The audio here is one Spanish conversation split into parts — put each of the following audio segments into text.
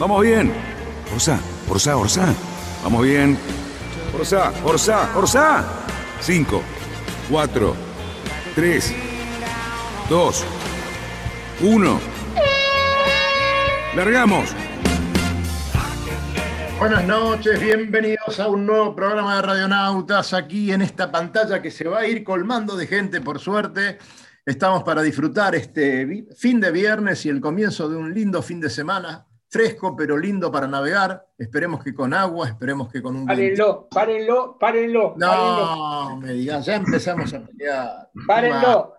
vamos bien. Orsá, Orsá, Orsá. Vamos bien. Orsá, Orsá, Orsá. 5, 4, 3, 2, 1. Largamos. Buenas noches, bienvenidos a un nuevo programa de Radionautas aquí en esta pantalla que se va a ir colmando de gente, por suerte. Estamos para disfrutar este fin de viernes y el comienzo de un lindo fin de semana, fresco pero lindo para navegar. Esperemos que con agua, esperemos que con un... Párenlo, párenlo, párenlo. párenlo, No, me digan, ya empezamos a pelear. Párenlo.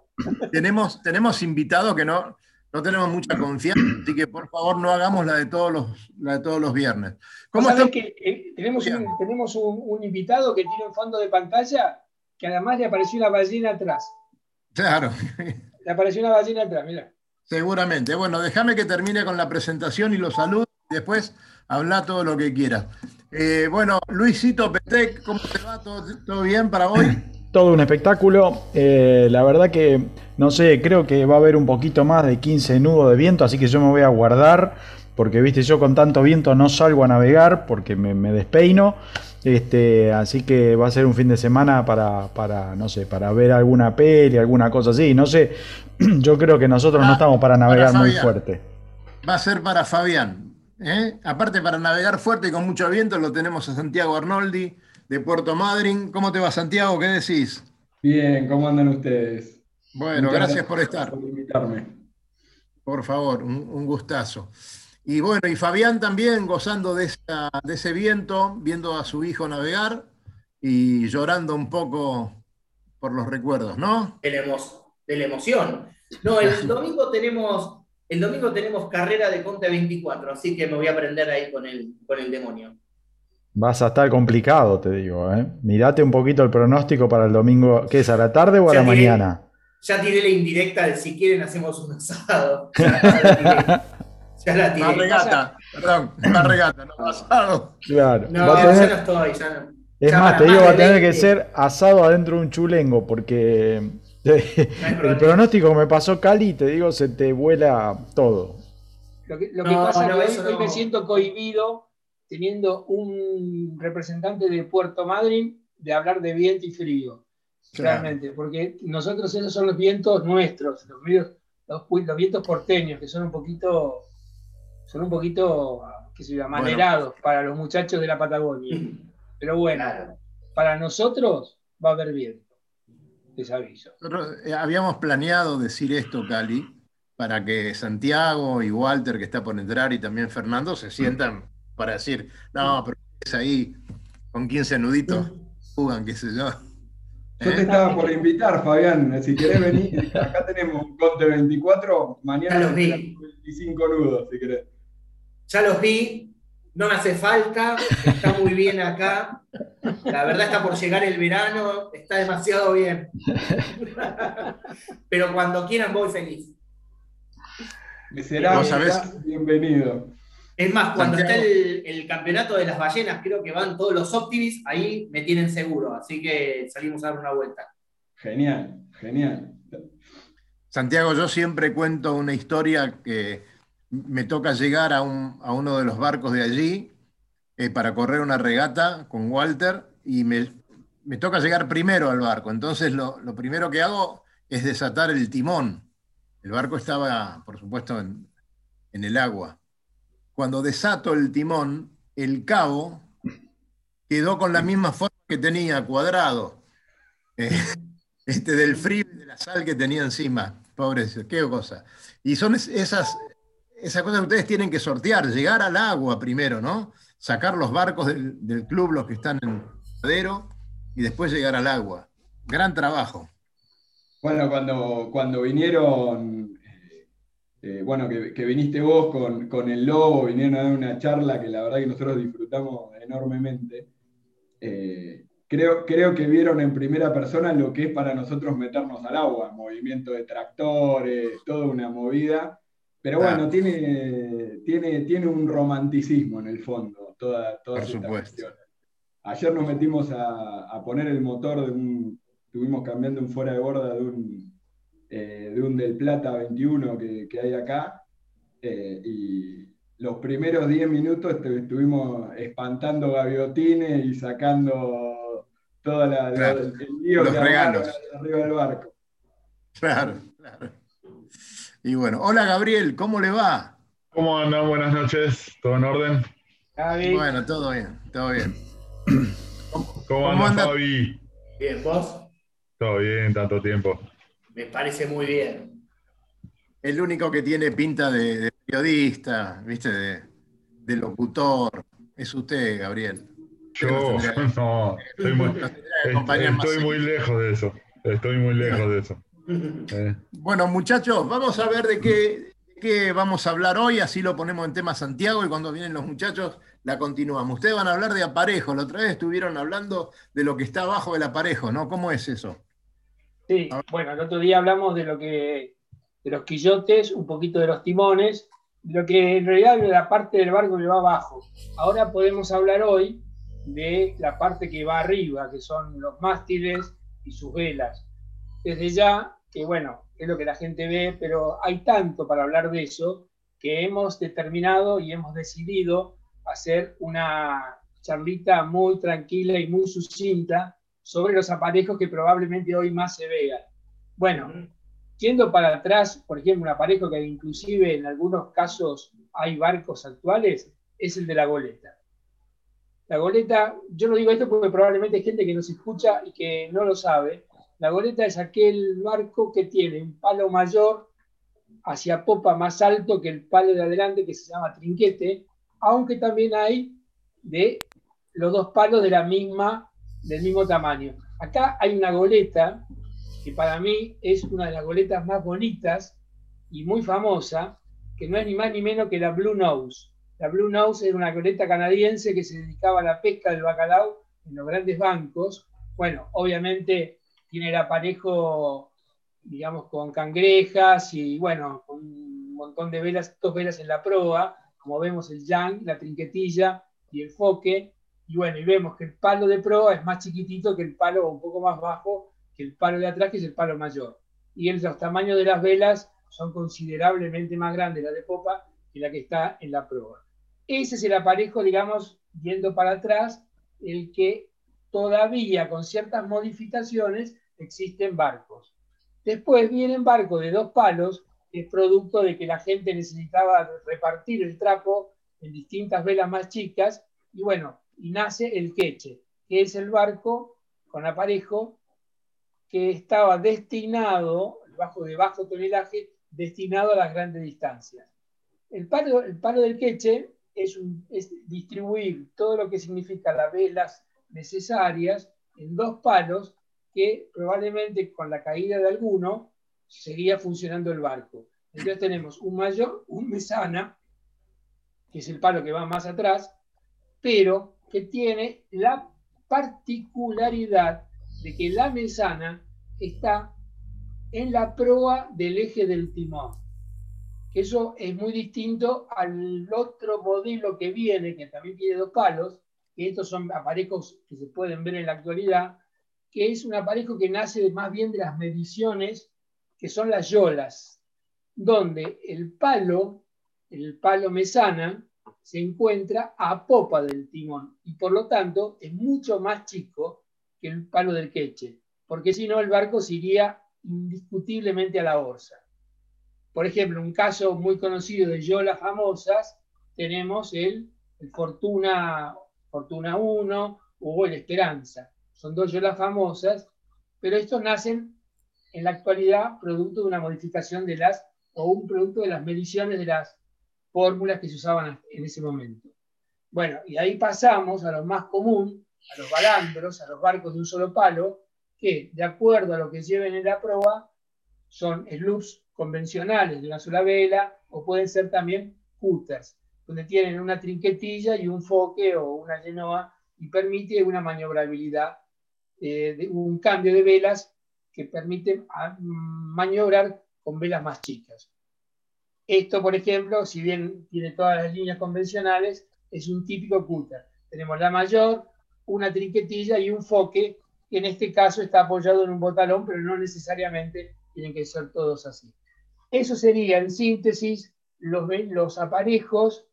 Tenemos, tenemos invitado que no, no tenemos mucha confianza, así que por favor no hagamos la de todos los, la de todos los viernes. ¿Cómo que eh, tenemos, un, tenemos un, un invitado que tiene un fondo de pantalla que además le apareció una ballena atrás? Claro. Le apareció una ballena atrás, mira. Seguramente. Bueno, déjame que termine con la presentación y los saludos después habla todo lo que quieras. Eh, bueno, Luisito Petec, ¿cómo te va? ¿Todo, todo bien para hoy? Todo un espectáculo. Eh, la verdad que, no sé, creo que va a haber un poquito más de 15 nudos de viento, así que yo me voy a guardar, porque, viste, yo con tanto viento no salgo a navegar porque me despeino. Este, así que va a ser un fin de semana para, para, no sé, para ver alguna peli, alguna cosa así. No sé, yo creo que nosotros no Ah, estamos para navegar muy fuerte. Va a ser para Fabián. ¿eh? Aparte, para navegar fuerte y con mucho viento, lo tenemos a Santiago Arnoldi de Puerto Madryn. ¿Cómo te va, Santiago? ¿Qué decís? Bien, ¿cómo andan ustedes? Bueno, Muchas gracias por estar. por invitarme. Por favor, un, un gustazo. Y bueno, y Fabián también gozando de, esa- de ese viento, viendo a su hijo navegar y llorando un poco por los recuerdos, ¿no? de la, emo- de la emoción. No, el domingo tenemos, el domingo tenemos carrera de Conte 24, así que me voy a prender ahí con el, con el demonio. Vas a estar complicado, te digo. ¿eh? Mirate un poquito el pronóstico para el domingo. ¿Qué es, a la tarde o a Ya la tiré. mañana? Ya tiré la indirecta de si quieren hacemos un asado. Ya, la tiré. La regata, perdón, la regata, no pasado. Claro. No, Va a ya tener- no estoy. Ya no. Es Ya más, te digo, más va a tener que 20. ser asado adentro de un chulengo, porque el pronóstico que me pasó Cali, te digo, se te vuela todo. Lo que, lo que No, pasa no, es que hoy, hoy me siento cohibido teniendo un representante de Puerto Madryn de hablar de viento y frío. Claro. Realmente, porque nosotros esos son los vientos nuestros, los vientos porteños, que son un poquito, son un poquito, qué sé yo, amanerados para los muchachos de la Patagonia. Pero bueno, Claro. para nosotros va a haber viento, les aviso. Nosotros eh, habíamos planeado decir esto, Cali, para que Santiago y Walter, que está por entrar, y también Fernando, se sientan para decir, no, pero es ahí con 15 nuditos, jugan, qué sé yo. Yo te ¿Eh? estaba por invitar, Fabián. Si querés venir, acá tenemos un Conte 24. Mañana Ya los vi. tenemos 25 nudos, si querés. Ya los vi, no me hace falta, está muy bien acá. La verdad está por llegar el verano, está demasiado bien. Pero cuando quieran voy feliz. Me será bienvenido. Es más, cuando Santiago. está el, el campeonato de las ballenas, creo que van todos los Optimis, ahí me tienen seguro, así que salimos a dar una vuelta. Genial, genial. Santiago, yo siempre cuento una historia que me toca llegar a, un- a uno de los barcos de allí eh, para correr una regata con Walter y me, me toca llegar primero al barco. Entonces lo, lo primero que hago es desatar el timón. El barco estaba, por supuesto, en, en el agua. Cuando desato el timón, el cabo quedó con la misma forma que tenía, cuadrado. Eh, este, del frío y de la sal que tenía encima. Pobrecito, qué cosa. Y son es- esas, esas cosas que ustedes tienen que sortear, llegar al agua primero, ¿no? Sacar los barcos del, club, los que están en madero, y después llegar al agua. Gran trabajo. Bueno, cuando, cuando vinieron eh, eh, bueno, que, viniste vos con, el Lobo, vinieron a dar una charla que la verdad que nosotros disfrutamos enormemente. Eh, creo, creo que vieron en primera persona lo que es para nosotros meternos al agua, movimiento de tractores, toda una movida. Pero bueno, tiene, tiene, tiene un romanticismo en el fondo, toda, toda esta cuestión. Ayer nos metimos a, poner el motor de un, estuvimos cambiando un fuera de borda de un, eh, de un Del Plata 21 que, hay acá, eh, y los primeros 10 minutos estuvimos espantando gaviotines y sacando toda la, el lío los regalos arriba del barco. Claro, claro. Y bueno, hola Gabriel, ¿cómo le va? ¿Cómo andan? Buenas noches, ¿todo en orden? Bueno, todo bien, todo bien. ¿Cómo, anda, Fabi? Bien, ¿vos? Todo bien, tanto tiempo. Me parece muy bien. El único que tiene pinta de, periodista, ¿viste? De, locutor. Es usted, Gabriel. Yo, no, estoy, muy, estoy muy lejos de eso. Estoy muy lejos de eso. Bueno, muchachos, vamos a ver de qué, qué, vamos a hablar hoy, así lo ponemos en tema Santiago y cuando vienen los muchachos la continuamos. Ustedes van a hablar de aparejo, la otra vez estuvieron hablando de lo que está abajo del aparejo, ¿no? ¿Cómo es eso? Sí, bueno, el otro día hablamos de lo que de los quillotes, un poquito de los timones, lo que en realidad es la parte del barco que va abajo. Ahora podemos hablar hoy de la parte que va arriba, que son los mástiles y sus velas. Desde ya, que bueno, es lo que la gente ve, pero hay tanto para hablar de eso que hemos determinado y hemos decidido hacer una charlita muy tranquila y muy sucinta sobre los aparejos que probablemente hoy más se vean. Bueno, yendo para atrás, por ejemplo, un aparejo que inclusive en algunos casos hay barcos actuales, es el de la goleta. La goleta, yo no digo esto porque probablemente hay gente que nos escucha y que no lo sabe. La goleta es aquel barco que tiene un palo mayor hacia popa más alto que el palo de adelante que se llama trinquete aunque también hay de los dos palos de la misma, del mismo tamaño. Acá hay una goleta que para mí es una de las goletas más bonitas y muy famosa, que no es ni más ni menos que la Blue Nose. La Blue Nose era una goleta canadiense que se dedicaba a la pesca del bacalao en los grandes bancos. Bueno, obviamente tiene el aparejo, digamos, con cangrejas y bueno, un montón de velas, dos velas en la proa, como vemos el yang, la trinquetilla y el foque, y bueno, y vemos que el palo de proa es más chiquitito que el palo un poco más bajo que el palo de atrás, que es el palo mayor. Y el, los tamaños de las velas son considerablemente más grandes la de popa que la que está en la proa. Ese es el aparejo, digamos, yendo para atrás, el que todavía con ciertas modificaciones existen barcos. Después vienen barcos de dos palos es producto de que la gente necesitaba repartir el trapo en distintas velas más chicas y bueno, y nace el queche, que es el barco con aparejo que estaba destinado, bajo de bajo tonelaje, destinado a las grandes distancias. El palo, el palo del queche es, es distribuir todo lo que significa las velas necesarias en dos palos que probablemente con la caída de alguno seguía funcionando el barco. Entonces tenemos un mayor, un mesana, que es el palo que va más atrás, pero que tiene la particularidad de que la mesana está en la proa del eje del timón. Eso es muy distinto al otro modelo que viene, que también tiene dos palos, que estos son aparejos que se pueden ver en la actualidad, que es un aparejo que nace más bien de las mediciones que son las yolas, donde el palo, el palo mesana, se encuentra a popa del timón y por lo tanto es mucho más chico que el palo del queche, porque si no el barco se iría indiscutiblemente a la orza. Por ejemplo, un caso muy conocido de yolas famosas, tenemos el, Fortuna, Fortuna 1 o el Esperanza. Son dos yolas famosas, pero estos nacen en la actualidad producto de una modificación de las, o un producto de las mediciones de las fórmulas que se usaban en ese momento. Bueno, y ahí pasamos a lo más común, a los balandros, a los barcos de un solo palo, que de acuerdo a lo que lleven en la prueba, son sloops convencionales de una sola vela, o pueden ser también cutters, donde tienen una trinquetilla y un foque o una genoa y permite una maniobrabilidad, eh, un cambio de velas que permite maniobrar con velas más chicas. Esto, por ejemplo, si bien tiene todas las líneas convencionales, es un típico cutter. Tenemos la mayor, una trinquetilla y un foque, que en este caso está apoyado en un botalón, pero no necesariamente tienen que ser todos así. Eso sería, en síntesis, los, los aparejos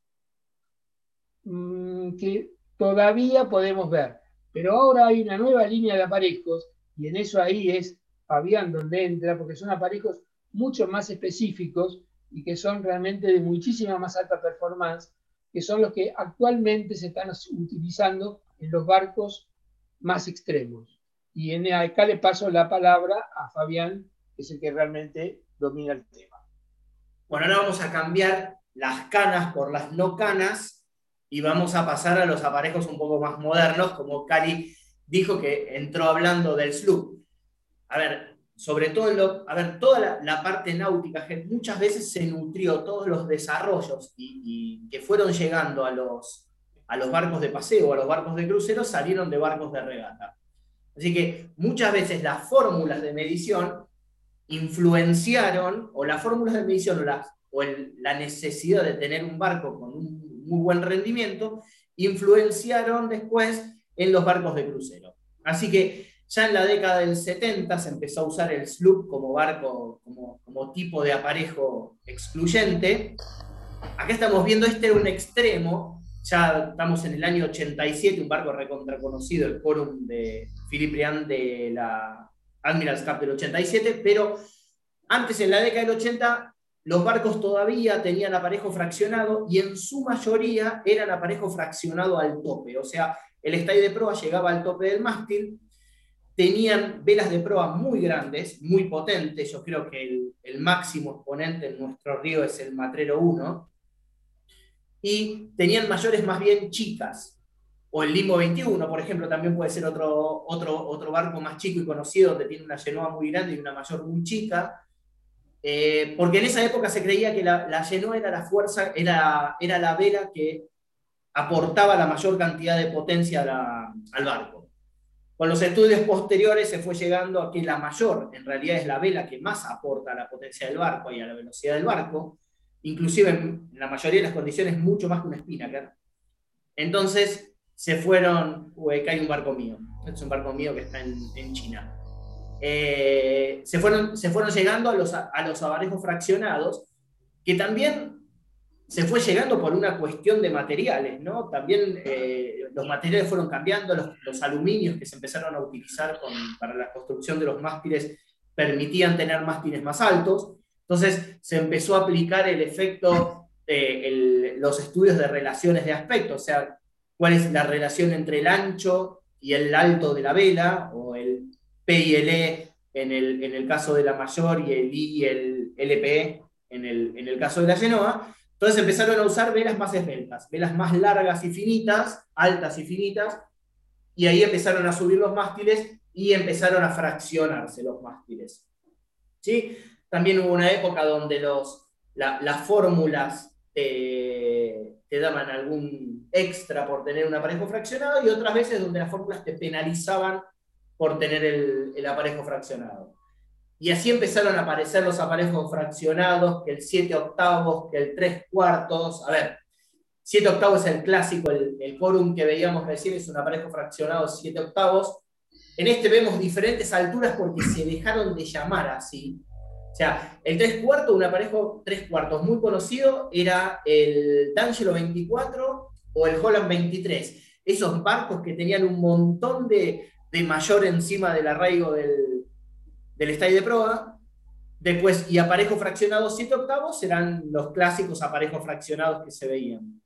mm, que todavía podemos ver. Pero ahora hay una nueva línea de aparejos, y en eso ahí es Fabián donde entra, porque son aparejos mucho más específicos y que son realmente de muchísima más alta performance, que son los que actualmente se están utilizando en los barcos más extremos. Y en acá le paso la palabra a Fabián, que es el que realmente domina el tema. Bueno, ahora vamos a cambiar las canas por las no canas y vamos a pasar a los aparejos un poco más modernos, como Cali dijo que entró hablando del sloop. A ver, sobre todo, a ver, toda la, parte náutica, muchas veces se nutrió todos los desarrollos y, que fueron llegando a los, a los barcos de paseo, a los barcos de crucero, salieron de barcos de regata. Así que muchas veces las fórmulas de medición influenciaron, o las fórmulas de medición o, la, la necesidad de tener un barco con un muy buen rendimiento, influenciaron después en los barcos de crucero. Así que ya en la década del 70 se empezó a usar el sloop como barco, como, tipo de aparejo excluyente. Acá estamos viendo, este un extremo, ya estamos en el año 87, un barco recontraconocido, el Quorum de Philippe Rian de la Admiral's Cup del 87, pero antes en la década del 80 los barcos todavía tenían aparejo fraccionado y en su mayoría eran aparejo fraccionado al tope, o sea, el estadio de proa llegaba al tope del mástil. Tenían velas de proa muy grandes, muy potentes, yo creo que el, máximo exponente en nuestro río es el Matrero 1, y tenían mayores más bien chicas, o el Limo 21, por ejemplo, también puede ser otro, otro, otro barco más chico y conocido, donde tiene una genoa muy grande y una mayor muy chica, eh, porque en esa época se creía que la, la genoa era la fuerza, era, era la vela que aportaba la mayor cantidad de potencia al barco. Con los estudios posteriores se fue llegando a que la mayor, en realidad es la vela que más aporta a la potencia del barco y a la velocidad del barco, inclusive en la mayoría de las condiciones mucho más que una Spinnaker. Entonces se fueron, acá hay un barco mío, este es un barco mío que está en, China. Eh, se, fueron, se fueron llegando a los, a los fraccionados, que también se fue llegando por una cuestión de materiales, ¿no? También eh, los materiales fueron cambiando, los, aluminios que se empezaron a utilizar para la construcción de los mástiles permitían tener mástiles más altos, entonces se empezó a aplicar el efecto de los estudios de relaciones de aspecto, o sea, cuál es la relación entre el ancho y el alto de la vela, o el P y el en el, en el caso de la mayor y el I y el LPE en el, en el caso de la Genoa, entonces empezaron a usar velas más esbeltas, velas más largas y finitas, altas y finitas, y ahí empezaron a subir los mástiles y empezaron a fraccionarse los mástiles. ¿Sí? También hubo una época donde los, las fórmulas te, daban algún extra por tener un aparejo fraccionado y otras veces donde las fórmulas te penalizaban por tener el, aparejo fraccionado. Y así empezaron a aparecer los aparejos fraccionados, que el 7 octavos, que el 3 cuartos. A ver, 7 octavos es el clásico, el, el quórum que veíamos recién es un aparejo fraccionado 7 octavos. En este vemos diferentes alturas porque se dejaron de llamar así. O sea, el 3 cuartos, un aparejo 3 cuartos muy conocido, era el D'Angelo 24 o el Holland 23. Esos barcos que tenían un montón de, de mayor encima del arraigo del, del estadio de proa. Después, y aparejos fraccionados 7 octavos serán los clásicos aparejos fraccionados que se veían.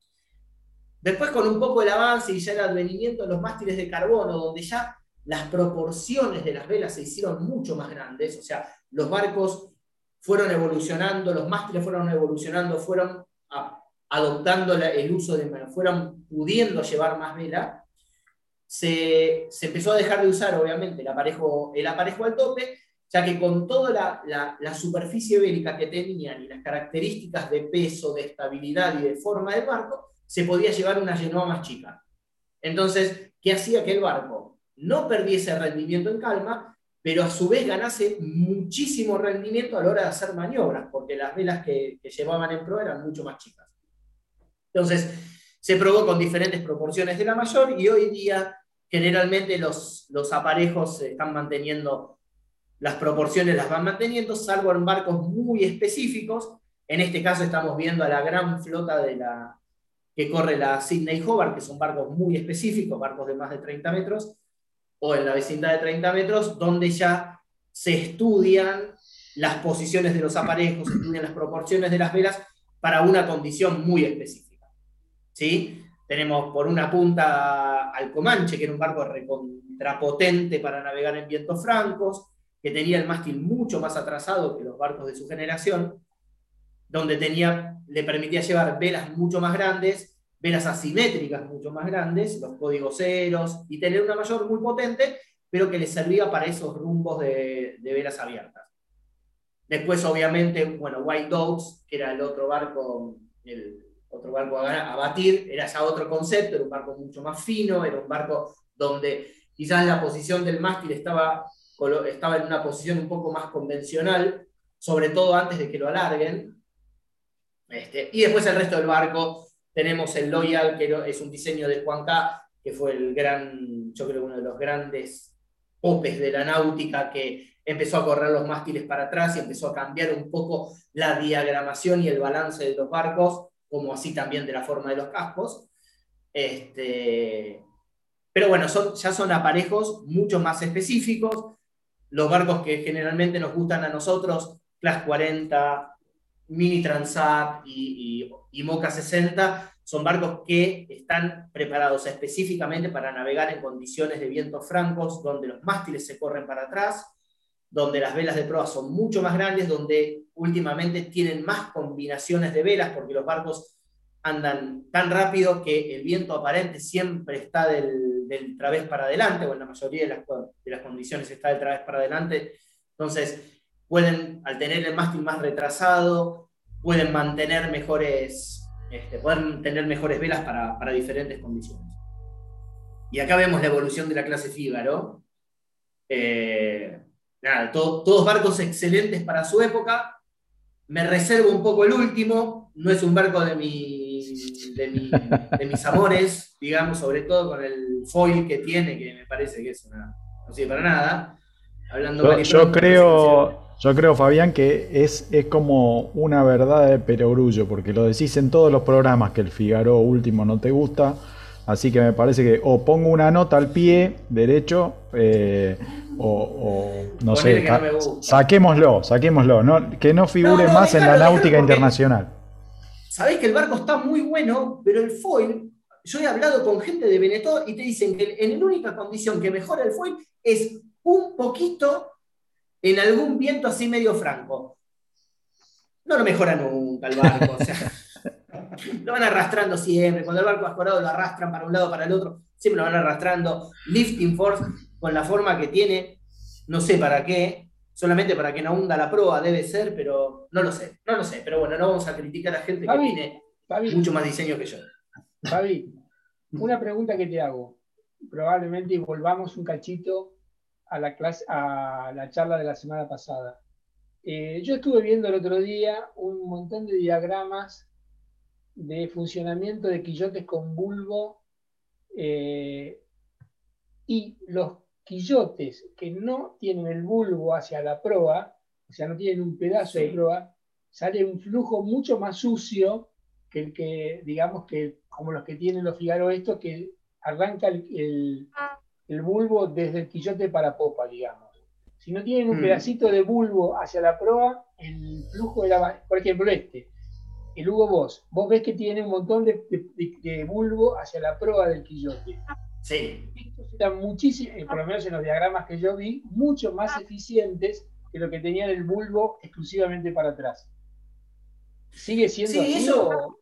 Después, con un poco el avance y ya el advenimiento de los mástiles de carbono, donde ya las proporciones de las velas se hicieron mucho más grandes, o sea, los barcos fueron evolucionando, los mástiles fueron evolucionando, fueron adoptando el uso de, fueron pudiendo llevar más vela, se, se, empezó a dejar de usar, obviamente, el aparejo, el aparejo al tope ya que con toda la, superficie bélica que tenían y las características de peso, de estabilidad y de forma del barco, se podía llevar una genoa más chica. Entonces, ¿qué hacía que el barco no perdiese rendimiento en calma, pero a su vez ganase muchísimo rendimiento a la hora de hacer maniobras, porque las velas que, que llevaban en pro eran mucho más chicas. Entonces, se probó con diferentes proporciones de la mayor y hoy día generalmente los, aparejos están manteniendo las proporciones las van manteniendo, salvo en barcos muy específicos. En este caso estamos viendo a la gran flota de la, que corre la Sydney Hobart, que son barcos muy específicos, barcos de más de 30 metros, o en la vecindad de 30 metros, donde ya se estudian las posiciones de los aparejos, se estudian las proporciones de las velas para una condición muy específica. ¿Sí? Tenemos por una punta al Comanche, que era un barco recontrapotente para navegar en vientos francos, que tenía el mástil mucho más atrasado que los barcos de su generación, donde tenía, le permitía llevar velas mucho más grandes, velas asimétricas mucho más grandes, los códigos ceros, y tener una mayor muy potente, pero que le servía para esos rumbos de, velas abiertas. Después, obviamente, bueno, White Dogs, que era el otro barco, otro barco a, a batir, era ya otro concepto, era un barco mucho más fino, era un barco donde quizás la posición del mástil estaba estaba en una posición un poco más convencional, sobre todo antes de que lo alarguen. Este, y después el resto del barco, tenemos el Loyal, que es un diseño de Juan K., que fue el gran, yo creo uno de los grandes popes de la náutica, que empezó a correr los mástiles para atrás y empezó a cambiar un poco la diagramación y el balance de los barcos, como así también de la forma de los cascos. Este, pero bueno, son, ya son aparejos mucho más específicos, los barcos que generalmente nos gustan a nosotros, Class 40, Mini Transat y, y, Moca 60, son barcos que están preparados específicamente para navegar en condiciones de vientos francos, donde los mástiles se corren para atrás, donde las velas de proa son mucho más grandes, donde últimamente tienen más combinaciones de velas, porque los barcos andan tan rápido que el viento aparente siempre está del, del través para adelante, o en la mayoría de las, de las condiciones está del través para adelante. Entonces, pueden, al tener el mástil más retrasado, pueden mantener mejores, este, pueden tener mejores velas para, para, diferentes condiciones. Y acá vemos la evolución de la clase Fígaro. Eh, nada, todos barcos excelentes para su época. Me reservo un poco el último, no es un barco de mi de, mis amores, digamos, sobre todo con el foil que tiene, que me parece que es una, no sirve para nada. Hablando yo, creo, yo creo, Fabián, que es, es como una verdad de perogrullo, porque lo decís en todos los programas que el Figaro último no te gusta. Así que me parece que o pongo una nota al pie derecho eh, o, no sé, saquémoslo, saquémoslo, no, que no figure más en la náutica internacional sabéis que el barco está muy bueno, pero el foil, yo he hablado con gente de Benetton y te dicen que en la única condición que mejora el foil es un poquito en algún viento así medio franco. No lo mejora nunca el barco, o sea, lo van arrastrando siempre. Cuando el barco ha escorado lo arrastran para un lado, para el otro, siempre lo van arrastrando. Lifting force, con la forma que tiene, no sé para qué, solamente para que no hunda la proa, debe ser, pero no lo sé, no lo sé. Pero bueno, no vamos a criticar a gente que tiene mucho más diseño que yo. Fabi, una pregunta que te hago. Probablemente volvamos un cachito a la, clase, a la charla de la semana pasada. Eh, yo estuve viendo el otro día un montón de diagramas de funcionamiento de quillotes con bulbo eh, y los quillotes que no tienen el bulbo hacia la proa, o sea, no tienen un pedazo de proa, sale un flujo mucho más sucio que el que, digamos, que como los que tienen los Figaro estos, que arranca el, bulbo desde el quillote para popa, digamos. Si no tienen un mm. pedacito de bulbo hacia la proa, el flujo era, por ejemplo, este, el Hugo Boss, vos ves que tiene un montón de, de bulbo hacia la proa del quillote. Sí. Estos eran muchísimo, eh, por lo menos en los diagramas que yo vi, mucho más eficientes que lo que tenían el bulbo exclusivamente para atrás. ¿Sigue siendo así? Eso,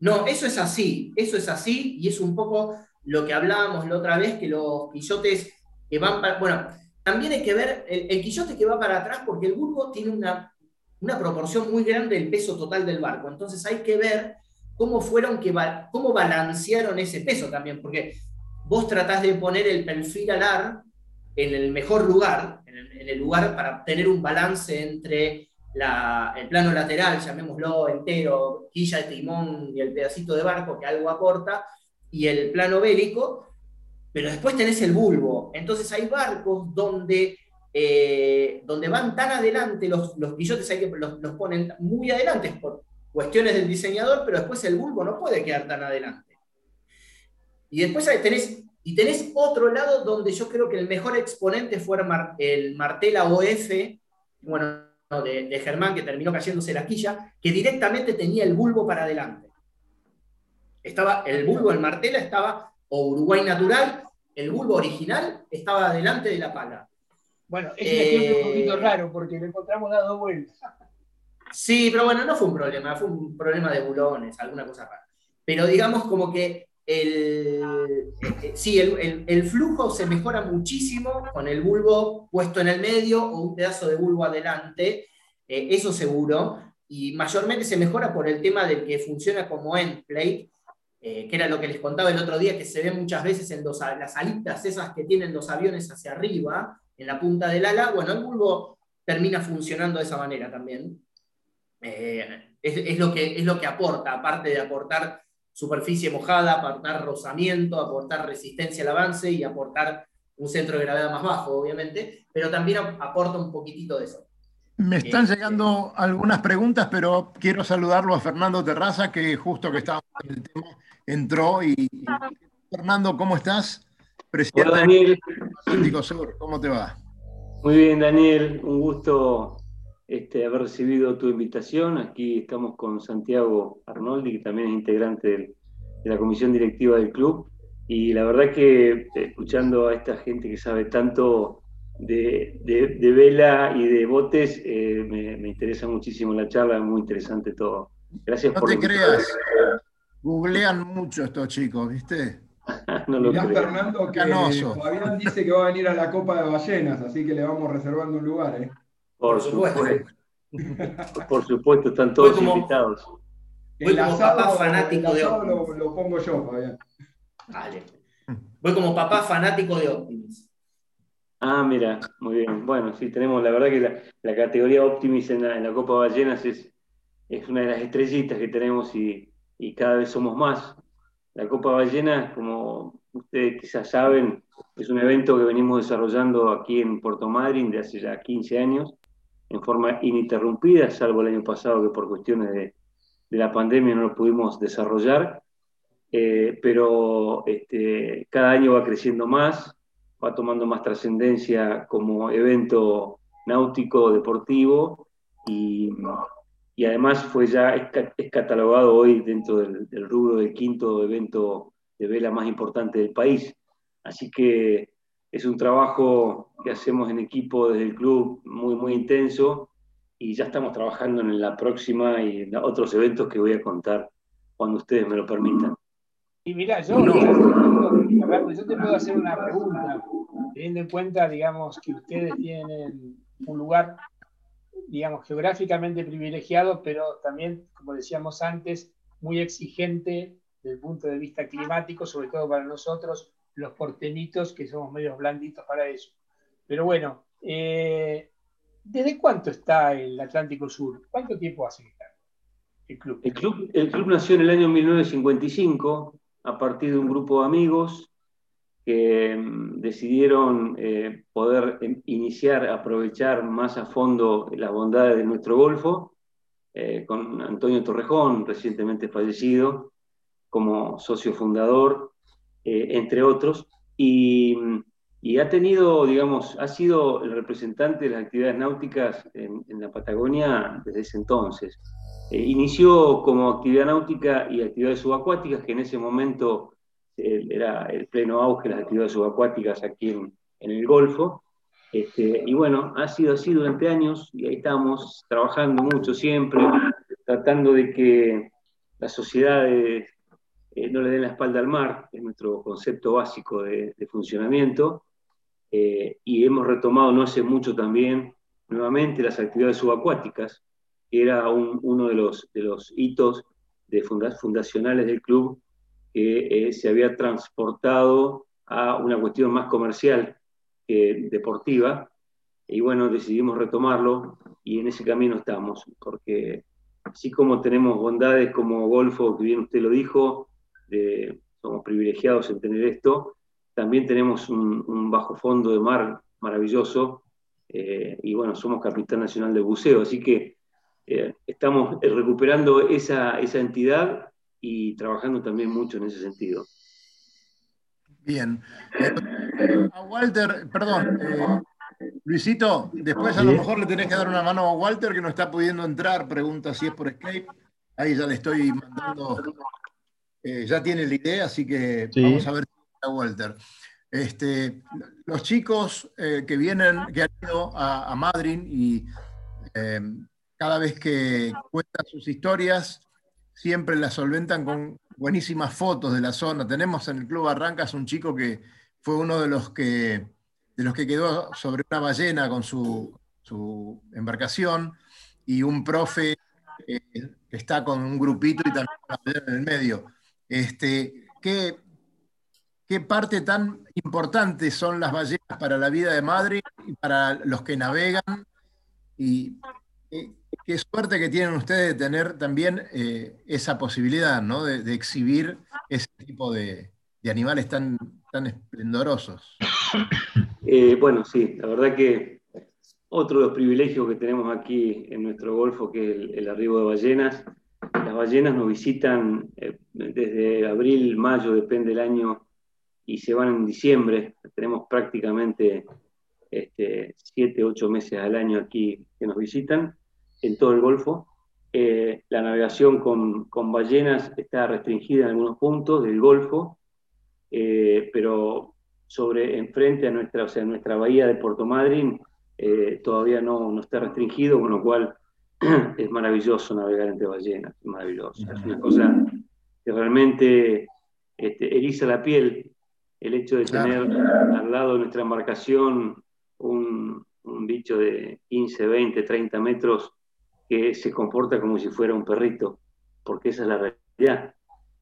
No, eso es así, eso es así y es un poco lo que hablábamos la otra vez, que los quillotes que van para... Bueno, también hay que ver el, quillote que va para atrás porque el bulbo tiene una, una proporción muy grande del peso total del barco. Entonces hay que ver cómo fueron que cómo balancearon ese peso también, porque vos tratás de poner el perfil alar en el mejor lugar, en el, lugar para tener un balance entre el plano lateral, llamémoslo entero, quilla de timón y el pedacito de barco que algo aporta, y el plano bélico, pero después tenés el bulbo. Entonces hay barcos donde, eh, donde van tan adelante, los, los guillotes hay que los, los, ponen muy adelante por cuestiones del diseñador, pero después el bulbo no puede quedar tan adelante. Y después tenés, y tenés otro lado donde yo creo que el mejor exponente fue el Martela OF, bueno, de, de Germán, que terminó cayéndose la quilla, que directamente tenía el bulbo para adelante. Estaba, el bulbo, el Martela estaba o Uruguay natural, el bulbo original estaba delante de la pala. Bueno, es un ejemplo un poquito eh, raro porque lo encontramos dado vueltas. Sí, pero bueno, no fue un problema, fue un problema de bulones, alguna cosa rara. Pero digamos como que el, eh, sí, el, flujo se mejora muchísimo con el bulbo puesto en el medio o un pedazo de bulbo adelante, eh, eso seguro, y mayormente se mejora por el tema de que funciona como end plate, eh, que era lo que les contaba el otro día, que se ve muchas veces en las alitas esas que tienen los aviones hacia arriba, en la punta del ala, bueno, el bulbo termina funcionando de esa manera también. Eh, es, lo que, es lo que aporta, aparte de aportar superficie mojada, aportar rozamiento, aportar resistencia al avance y aportar un centro de gravedad más bajo, obviamente, pero también aporta un poquitito de eso. Me están este, llegando algunas preguntas, pero quiero saludarlo a Fernando Terraza, que justo que estaba en el tema entró. Y, Fernando, ¿cómo estás? Presidente Hola, Daniel. Sur, ¿cómo te va? Muy bien, Daniel. Un gusto este, haber recibido tu invitación. Aquí estamos con Santiago Arnoldi, que también es integrante de la comisión directiva del club. Y la verdad que escuchando a esta gente que sabe tanto de, de, vela y de botes, eh, me, interesa muchísimo la charla, muy interesante todo. Gracias no te creas. Googlean mucho estos chicos, ¿viste? No lo Mirá, Fernando, que Fabián dice que va a venir a la Copa de Ballenas, así que le vamos reservando un lugar, ¿eh? Por supuesto. Por supuesto, están todos invitados. Voy como papá fanático de Optimus. Lo, lo, pongo yo, Fabián. Vale. Voy como papá fanático de Optimus. Ah, mira, muy bien. Bueno, sí, tenemos, la verdad que la, categoría Optimus en la, en la Copa Ballenas es, es una de las estrellitas que tenemos y, y cada vez somos más. La Copa Ballena, como ustedes quizás saben, es un evento que venimos desarrollando aquí en Puerto Madryn de hace ya 15 años, en forma ininterrumpida, salvo el año pasado que por cuestiones de, de la pandemia no lo pudimos desarrollar, eh, pero este, cada año va creciendo más, va tomando más trascendencia como evento náutico, deportivo, y, y además fue ya, es, catalogado hoy dentro del, rubro del quinto evento de vela más importante del país. Así que es un trabajo que hacemos en equipo desde el club muy, muy intenso y ya estamos trabajando en la próxima y en otros eventos que voy a contar cuando ustedes me lo permitan. Y mira, yo, yo te puedo hacer una pregunta, teniendo en cuenta, digamos, que ustedes tienen un lugar digamos, geográficamente privilegiado, pero también, como decíamos antes, muy exigente desde el punto de vista climático, sobre todo para nosotros, los portenitos, que somos medios blanditos para eso. Pero bueno, eh, ¿desde cuánto está el Atlántico Sur? ¿Cuánto tiempo hace que está el club? El club, el club nació en el año 1955 a partir de un grupo de amigos que mm, decidieron eh, poder em, iniciar, aprovechar más a fondo las bondades de nuestro Golfo, eh, con Antonio Torrejón, recientemente fallecido, como socio fundador, eh, entre otros, y, ha tenido, digamos, ha sido el representante de las actividades náuticas en, en la Patagonia desde ese entonces. inició como actividad náutica y actividades subacuáticas, que en ese momento era el pleno auge de las actividades subacuáticas aquí en, el Golfo. Este, y bueno, ha sido así durante años y ahí estamos trabajando mucho siempre, tratando de que las sociedades eh, no le den la espalda al mar, es nuestro concepto básico de, funcionamiento. eh, y hemos retomado no hace mucho también nuevamente las actividades subacuáticas, que era uno de los, de los hitos de fundacionales del club que eh, se había transportado a una cuestión más comercial que deportiva. Y bueno, decidimos retomarlo y en ese camino estamos, porque así como tenemos bondades como Golfo, que bien usted lo dijo, somos privilegiados en tener esto, también tenemos un, bajo fondo de mar maravilloso eh, y bueno, somos capital nacional de buceo, así que eh, estamos recuperando esa, esa entidad y trabajando también mucho en ese sentido. Bien. Eh, a Walter, perdón, Luisito, después a lo mejor le tenés que dar una mano a Walter que no está pudiendo entrar, pregunta si es por Skype. Ahí ya le estoy mandando, eh, ya tiene la idea, así que vamos a ver si está Walter. Este, los chicos eh, que vienen, que han ido a, Madrid y eh, cada vez que cuentan sus historias, siempre las solventan con buenísimas fotos de la zona. Tenemos en el Club Arrancas un chico que fue uno de los que de los que quedó sobre una ballena con su, embarcación y un profe eh, que está con un grupito y también ballena en el medio. Este, ¿qué, ¿Qué parte tan importante son las ballenas para la vida de Madrid y para los que navegan? Y qué, suerte que tienen ustedes de tener también eh, esa posibilidad ¿no? de, exhibir ese tipo de, de animales tan, tan esplendorosos. Eh, bueno, sí, la verdad que otro de los privilegios que tenemos aquí en nuestro Golfo, que es el, arribo de ballenas, las ballenas nos visitan eh, desde abril, mayo, depende del año, y se van en diciembre. Tenemos prácticamente este, siete, ocho meses al año aquí que nos visitan en todo el Golfo. Eh, la navegación con, ballenas está restringida en algunos puntos del Golfo, pero sobre enfrente a nuestra, o sea, nuestra bahía de Puerto Madryn eh, todavía no, no, está restringido, con lo cual es maravilloso navegar entre ballenas, es maravilloso. Es una cosa que realmente este, eriza la piel el hecho de tener al lado de nuestra embarcación un, un, bicho de 15, 20, 30 metros que se comporta como si fuera un perrito, porque esa es la realidad.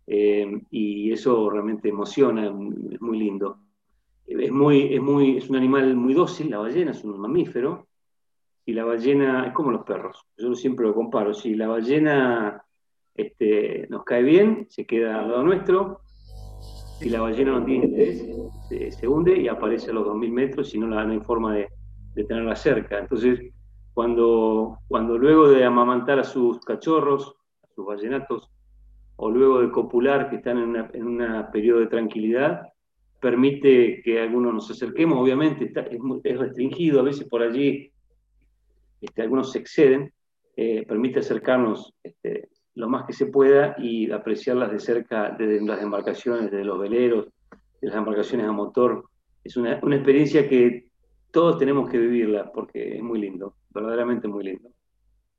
Eh, y eso realmente emociona, es muy lindo es, muy, es, muy, es un animal muy dócil, la ballena es un mamífero, y la ballena es como los perros, yo siempre lo comparo, si la ballena este, nos cae bien, se queda al lado nuestro, si la ballena no tiene interés, se, hunde y aparece a los 2.000 metros y no, la, no hay forma de, tenerla cerca. Entonces, cuando, cuando luego de amamantar a sus cachorros, a sus ballenatos, o luego de copular, que están en un en periodo de tranquilidad, permite que algunos nos acerquemos, obviamente es, restringido, a veces por allí este, algunos se exceden, eh, permite acercarnos este, lo más que se pueda y apreciarlas de cerca desde las embarcaciones, desde los veleros, de las embarcaciones a motor. Es una, experiencia que todos tenemos que vivirla porque es muy lindo, verdaderamente muy lindo.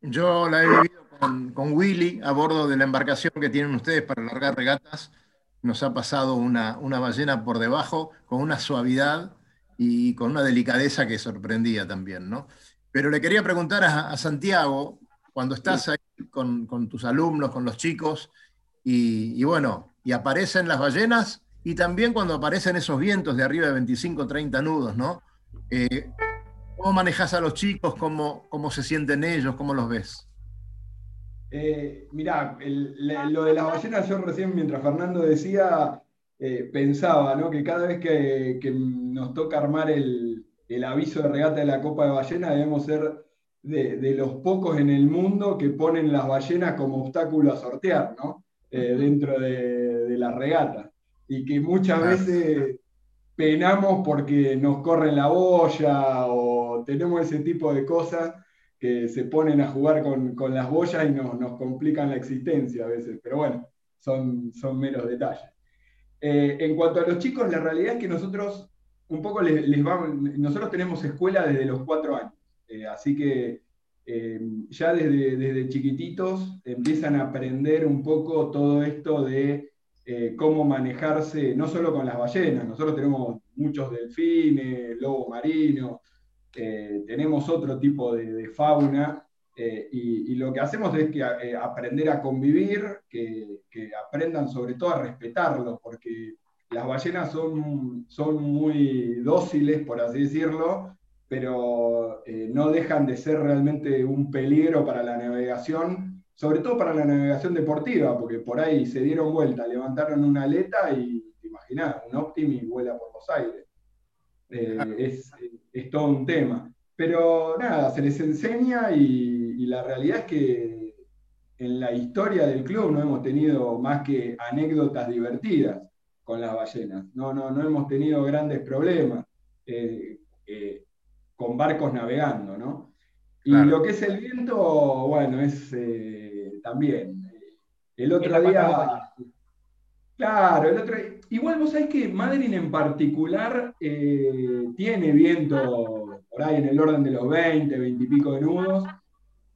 Yo la he vivido con, con Willy a bordo de la embarcación que tienen ustedes para largar regatas nos ha pasado una, ballena por debajo con una suavidad y con una delicadeza que sorprendía también, ¿no? Pero le quería preguntar a, Santiago, cuando estás ahí con, tus alumnos, con los chicos, y, bueno, y aparecen las ballenas, y también cuando aparecen esos vientos de arriba de 25, 30 nudos, ¿no? Eh, ¿Cómo manejas a los chicos? ¿Cómo, ¿Cómo se sienten ellos? ¿Cómo los ves? Eh, mirá, lo de las ballenas, yo recién, mientras Fernando decía, eh, pensaba ¿no? que cada vez que, nos toca armar el, aviso de regata de la Copa de Ballena, debemos ser de, los pocos en el mundo que ponen las ballenas como obstáculo a sortear ¿no? Eh, dentro de, la regata. Y que muchas veces penamos porque nos corren la boya o tenemos ese tipo de cosas que se ponen a jugar con, las boyas y nos complican la existencia a veces, pero bueno, son, son meros detalles. Eh, en cuanto a los chicos, la realidad es que nosotros un poco les, vamos, nosotros tenemos escuela desde los cuatro años, eh, así que eh, ya desde, chiquititos empiezan a aprender un poco todo esto de eh, cómo manejarse, no solo con las ballenas, nosotros tenemos muchos delfines, lobos marinos, eh, tenemos otro tipo de, fauna, y, lo que hacemos es que, aprender a convivir, que, aprendan sobre todo a respetarlos, porque las ballenas son, son muy dóciles, por así decirlo, pero no dejan de ser realmente un peligro para la navegación sobre todo para la navegación deportiva, porque por ahí se dieron vuelta, levantaron una aleta y, te imaginás, un Optimi vuela por los aires. Eh, es, todo un tema. Pero nada, se les enseña y, la realidad es que en la historia del club no hemos tenido más que anécdotas divertidas con las ballenas. No, no, no hemos tenido grandes problemas eh, eh, con barcos navegando, ¿no? Y lo que es el viento, bueno, es también. El otro día. Claro, el otro Igual vos sabés que Madrid en particular eh, tiene viento por ahí en el orden de los 20, 20 y pico de nudos,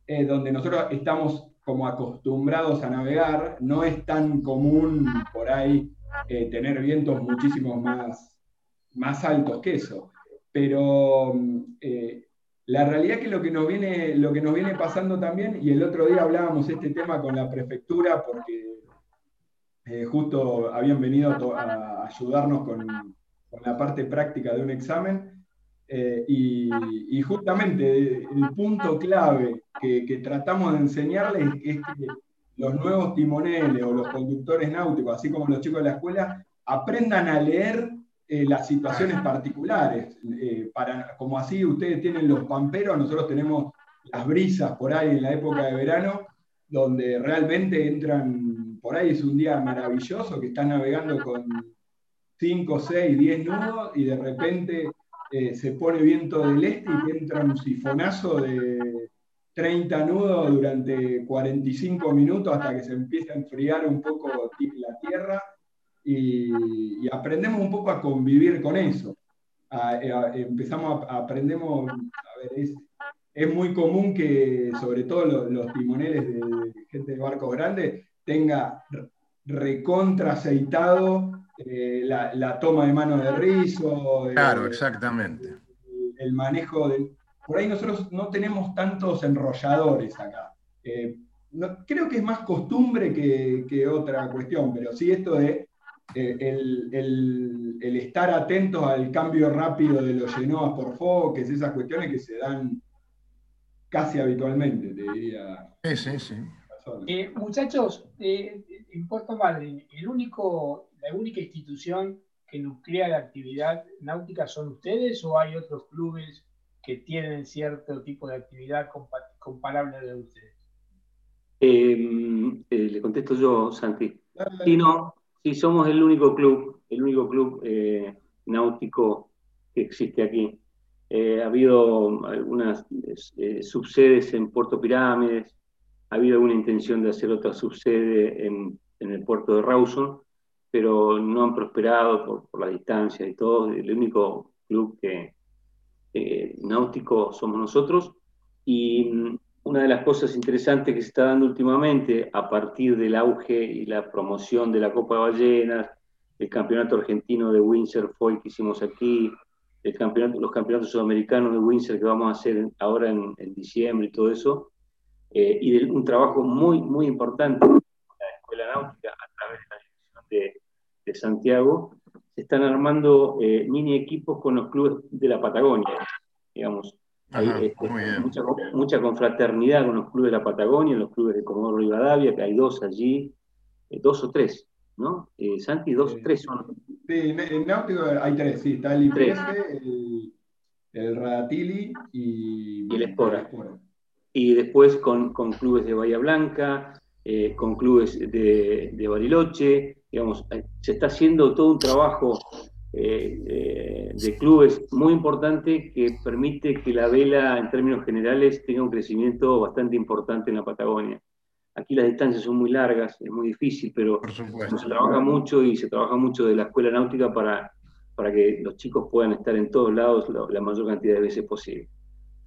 eh, donde nosotros estamos como acostumbrados a navegar. No es tan común por ahí eh, tener vientos muchísimo más, más altos que eso. Pero la realidad es que lo que, nos viene, lo que nos viene pasando también, y el otro día hablábamos este tema con la prefectura, porque eh, justo habían venido a, ayudarnos con, la parte práctica de un examen, eh, y, justamente el punto clave que, tratamos de enseñarles es que los nuevos timoneles o los conductores náuticos, así como los chicos de la escuela, aprendan a leer eh, las situaciones particulares. Eh, para, como así ustedes tienen los pamperos, nosotros tenemos las brisas por ahí en la época de verano, donde realmente entran, por ahí es un día maravilloso, que están navegando con 5, 6, 10 nudos y de repente eh, se pone viento del este y entra un sifonazo de 30 nudos durante 45 minutos hasta que se empieza a enfriar un poco la tierra y, aprendemos un poco a convivir con eso. empezamos a, aprendemos, a ver, es, muy común que sobre todo los, timoneles de, gente de barcos grandes tenga recontra aceitado eh, la, toma de mano de rizo. Eh, claro, exactamente. El, manejo de... Por ahí nosotros no tenemos tantos enrolladores acá. Eh, creo que es más costumbre que, que, otra cuestión, pero sí esto de eh, el, estar atentos al cambio rápido de los genoas por foques, esas cuestiones que se dan casi habitualmente, te diría. Sí, sí, sí. Eh, muchachos, eh, en Puerto Madryn, el único, la única institución que nuclea la actividad náutica son ustedes o hay otros clubes que tienen cierto tipo de actividad comparable a la de ustedes? le contesto yo, Santi. Y no, Sí, somos el único club, el único club eh, náutico que existe aquí. Eh, ha habido algunas eh, subsedes en Puerto Pirámides, ha habido alguna intención de hacer otra subsede en, el puerto de Rawson, pero no han prosperado por, la distancia y todo. El único club que, náutico somos nosotros. Y mm, una de las cosas interesantes que se está dando últimamente a partir del auge y la promoción de la Copa de Ballenas, el campeonato argentino de Windsor Foil que hicimos aquí, los campeonatos sudamericanos de Windsor que vamos a hacer ahora en, diciembre y todo eso, eh, y de un trabajo muy, muy importante en la Escuela Náutica a través de la dirección de, de Santiago, se están armando eh, mini equipos con los clubes de la Patagonia, digamos, hay este, mucha, confraternidad con los clubes de la Patagonia, los clubes de Comodoro Rivadavia, que hay dos allí, eh, dos o tres, ¿no? Eh, Santi, dos o tres son. Sí, en Náutico hay tres, sí, está el IPF, el, el Radatili y, el Espora. Y después con, con, clubes de Bahía Blanca, eh, con clubes de, de Bariloche, digamos, se está haciendo todo un trabajo eh, eh, de clubes muy importante que permite que la vela en términos generales tenga un crecimiento bastante importante en la Patagonia. Aquí las distancias son muy largas, es muy difícil, pero se trabaja mucho y se trabaja mucho de la escuela náutica para, para que los chicos puedan estar en todos lados la, mayor cantidad de veces posible.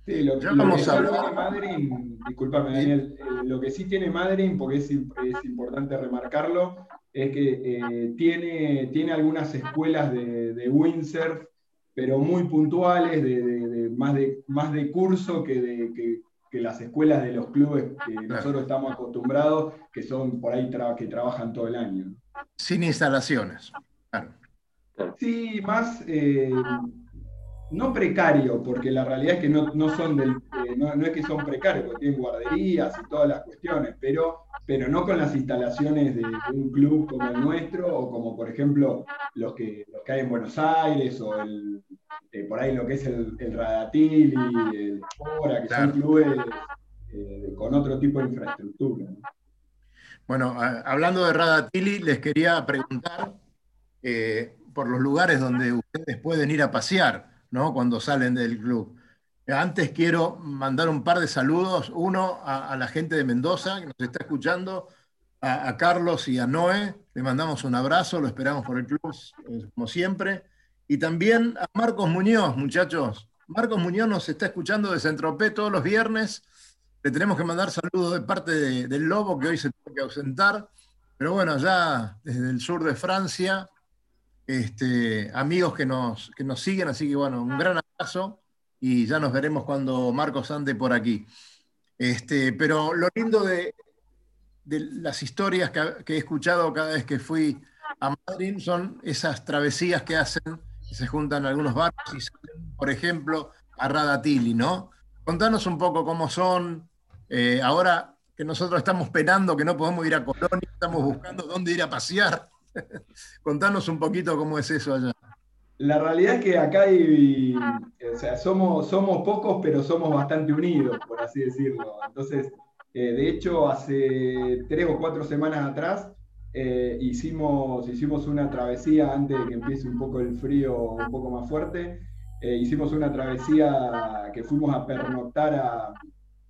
Sí, lo, que sí tiene Madrid, discúlpame Daniel, eh, lo que sí tiene Madrid, porque es, es importante remarcarlo, es que eh, tiene, tiene algunas escuelas de, windsurf, pero muy puntuales, de, más, de, más de curso que, de, que, las escuelas de los clubes que nosotros estamos acostumbrados, que son por ahí que trabajan todo el año. Sin instalaciones. Sí, más, eh, no precario, porque la realidad es que no, son del, eh, no, es que son precarios, porque tienen guarderías y todas las cuestiones, pero, pero no con las instalaciones de, un club como el nuestro, o como por ejemplo los que, los que hay en Buenos Aires, o el, eh, por ahí lo que es el, el Radatili, el Fora, que son clubes con otro tipo de infraestructura. Bueno, hablando de Radatili, les quería preguntar por los lugares donde ustedes pueden ir a pasear, ¿no? Cuando salen del club. Antes quiero mandar un par de saludos. Uno a, la gente de Mendoza que nos está escuchando, a, Carlos y a Noé. Le mandamos un abrazo, lo esperamos por el club, eh, como siempre. Y también a Marcos Muñoz, muchachos. Marcos Muñoz nos está escuchando de Centropé todos los viernes. Le tenemos que mandar saludos de parte del Lobo, que hoy se tiene que ausentar. Pero bueno, ya desde el sur de Francia, este, amigos que nos, que nos siguen, así que bueno, un gran abrazo y ya nos veremos cuando Marcos ande por aquí. Este, pero lo lindo de, las historias que, he escuchado cada vez que fui a Madrid son esas travesías que hacen, que se juntan algunos barcos y salen, por ejemplo, a Radatili, ¿no? Contanos un poco cómo son. Eh, ahora que nosotros estamos penando que no podemos ir a Colonia, estamos buscando dónde ir a pasear. Contanos un poquito cómo es eso allá. La realidad es que acá somos, pocos, pero somos bastante unidos, por así decirlo. Entonces, eh, de hecho, hace tres o cuatro semanas atrás eh, hicimos, hicimos una travesía antes de que empiece un poco el frío un poco más fuerte. Eh, hicimos una travesía que fuimos a pernoctar a,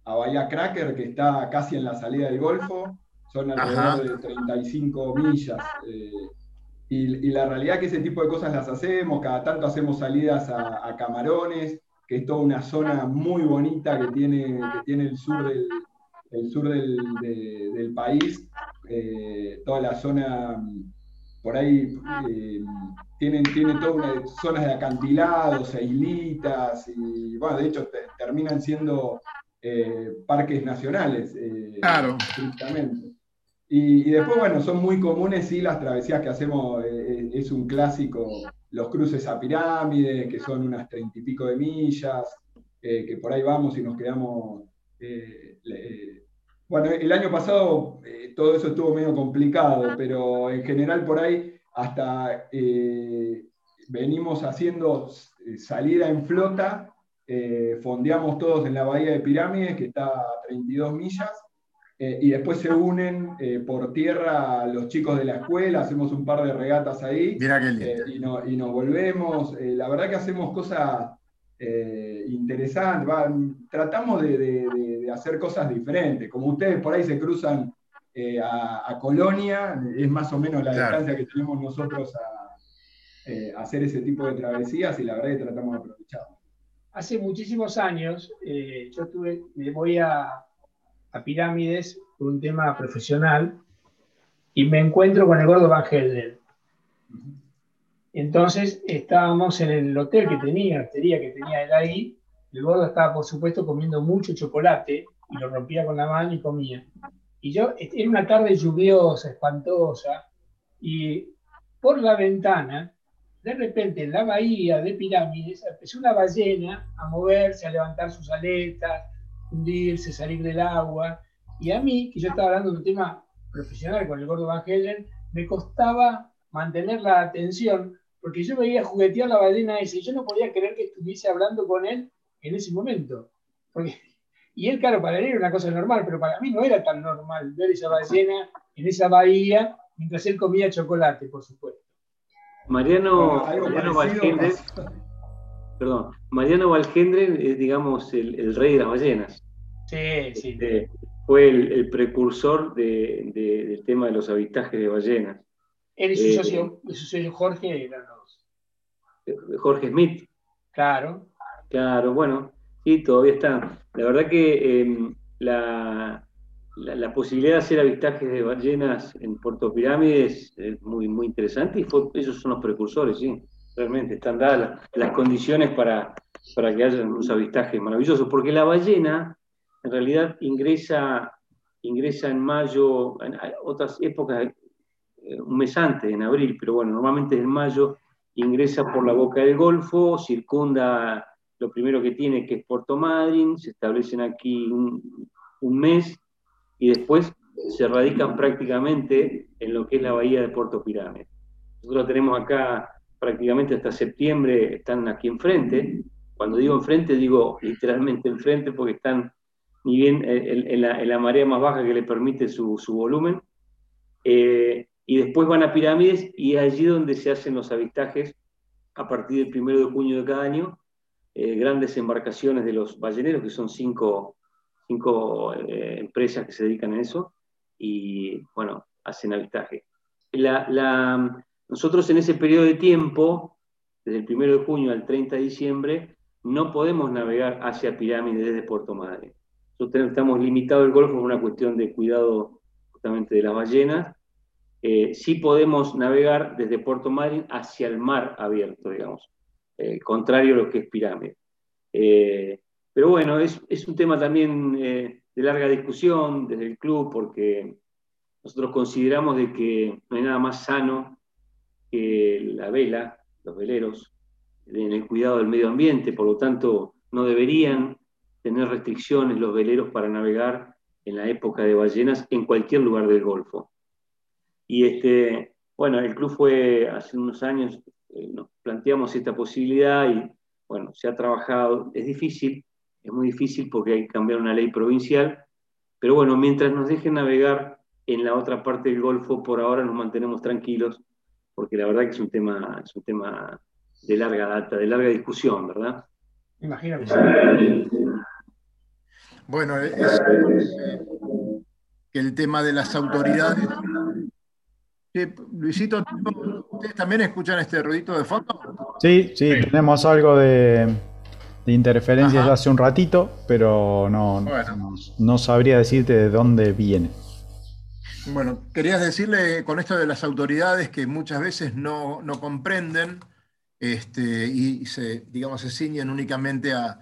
a Bahía Cracker, que está casi en la salida del Golfo son alrededor de 35 millas. Eh, y, la realidad es que ese tipo de cosas las hacemos, cada tanto hacemos salidas a, Camarones, que es toda una zona muy bonita que tiene, que tiene el sur del, el sur del, país, eh, toda la zona por ahí eh, tienen, tiene todas una, zonas de acantilados, islitas, y bueno, de hecho terminan siendo parques nacionales. claro. Y, después, bueno, son muy comunes, sí, las travesías que hacemos, eh, eh, es un clásico, los cruces a pirámide, que son unas treinta y pico de millas, eh, que por ahí vamos y nos quedamos... bueno, el año pasado todo eso estuvo medio complicado, pero en general por ahí hasta venimos haciendo salida en flota, fondeamos todos en la bahía de Pirámides, que está a 32 millas, eh, y después se unen eh, por tierra los chicos de la escuela, hacemos un par de regatas ahí eh, y, nos volvemos. la verdad que hacemos cosas interesantes, tratamos de, hacer cosas diferentes. Como ustedes por ahí se cruzan a, Colonia, es más o menos la distancia que tenemos nosotros a, hacer ese tipo de travesías y la verdad que tratamos de aprovecharlo. Hace muchísimos años yo tuve, me voy a a pirámides por un tema profesional y me encuentro con el gordo Van Helden. Entonces estábamos en el hotel que tenía, que tenía él ahí. El gordo estaba, por supuesto, comiendo mucho chocolate y lo rompía con la mano y comía. Y yo, era una tarde lluviosa, espantosa, y por la ventana, de repente en la bahía de pirámides, empezó una ballena a moverse, a levantar sus aletas, hundirse, salir del agua. Y a mí, que yo estaba hablando de un tema profesional con el gordo Van Helen, me costaba mantener la atención porque yo veía juguetear la ballena esa y yo no podía creer que estuviese hablando con él en ese momento. Porque, y él, claro, para él era una cosa normal, pero para mí no era tan normal ver esa ballena en esa bahía mientras él comía chocolate, por supuesto. Mariano, Mariano perdón, Mariano Valgendre es, digamos, el, rey de las ballenas. Sí, sí. Este, fue el, precursor del tema de los avistajes de ballenas. Él y su, eh, socio, su Jorge eran los... Eh, Jorge Smith. Claro. Claro, bueno, sí, todavía está. La verdad que em, la, la, posibilidad de hacer avistajes de ballenas en Puerto Pirámides es muy, muy interesante y fue, ellos son los precursores, sí, realmente están dadas las, condiciones para, para que haya unos avistajes maravillosos, porque la ballena en realidad ingresa, ingresa en mayo, en otras épocas, eh, un mes antes, en abril, pero bueno, normalmente en mayo, ingresa por la boca del Golfo, circunda lo primero que tiene, que es Puerto Madryn, se establecen aquí un, un mes y después se radican prácticamente en lo que es la bahía de Puerto Pirámide. Nosotros tenemos acá prácticamente hasta septiembre, están aquí enfrente. Cuando digo enfrente, digo literalmente enfrente porque están ni bien en, la, marea más baja que le permite su, volumen. Eh, y después van a pirámides y allí donde se hacen los avistajes a partir del primero de junio de cada año, eh, grandes embarcaciones de los balleneros, que son cinco, cinco eh, empresas que se dedican a eso y, bueno, hacen avistaje. La, nosotros en ese periodo de tiempo, desde el 1 de junio al 30 de diciembre, no podemos navegar hacia Pirámide desde Puerto Madre. Nosotros estamos limitados el Golfo por una cuestión de cuidado justamente de las ballenas. Eh, sí podemos navegar desde Puerto Madryn hacia el mar abierto, digamos, eh, contrario a lo que es Pirámide. Eh, pero bueno, es, un tema también eh, de larga discusión desde el club, porque nosotros consideramos de que no hay nada más sano que la vela, los veleros, en el cuidado del medio ambiente, por lo tanto no deberían tener restricciones los veleros para navegar en la época de ballenas en cualquier lugar del Golfo. Y este, bueno, el club fue hace unos años, eh, nos planteamos esta posibilidad y bueno, se ha trabajado, es difícil, es muy difícil porque hay que cambiar una ley provincial, pero bueno, mientras nos dejen navegar en la otra parte del Golfo, por ahora nos mantenemos tranquilos, porque la verdad que es un tema, es un tema de larga data, de larga discusión, ¿verdad? Imagino Bueno, es que el tema de las autoridades. Luisito, ¿ustedes también escuchan este ruidito de fondo? Sí, sí, tenemos algo de, de interferencias hace un ratito, pero no, no, sabría decirte de dónde viene. Bueno, querías decirle con esto de las autoridades que muchas veces no, comprenden este, y, se, digamos, se ciñen únicamente a,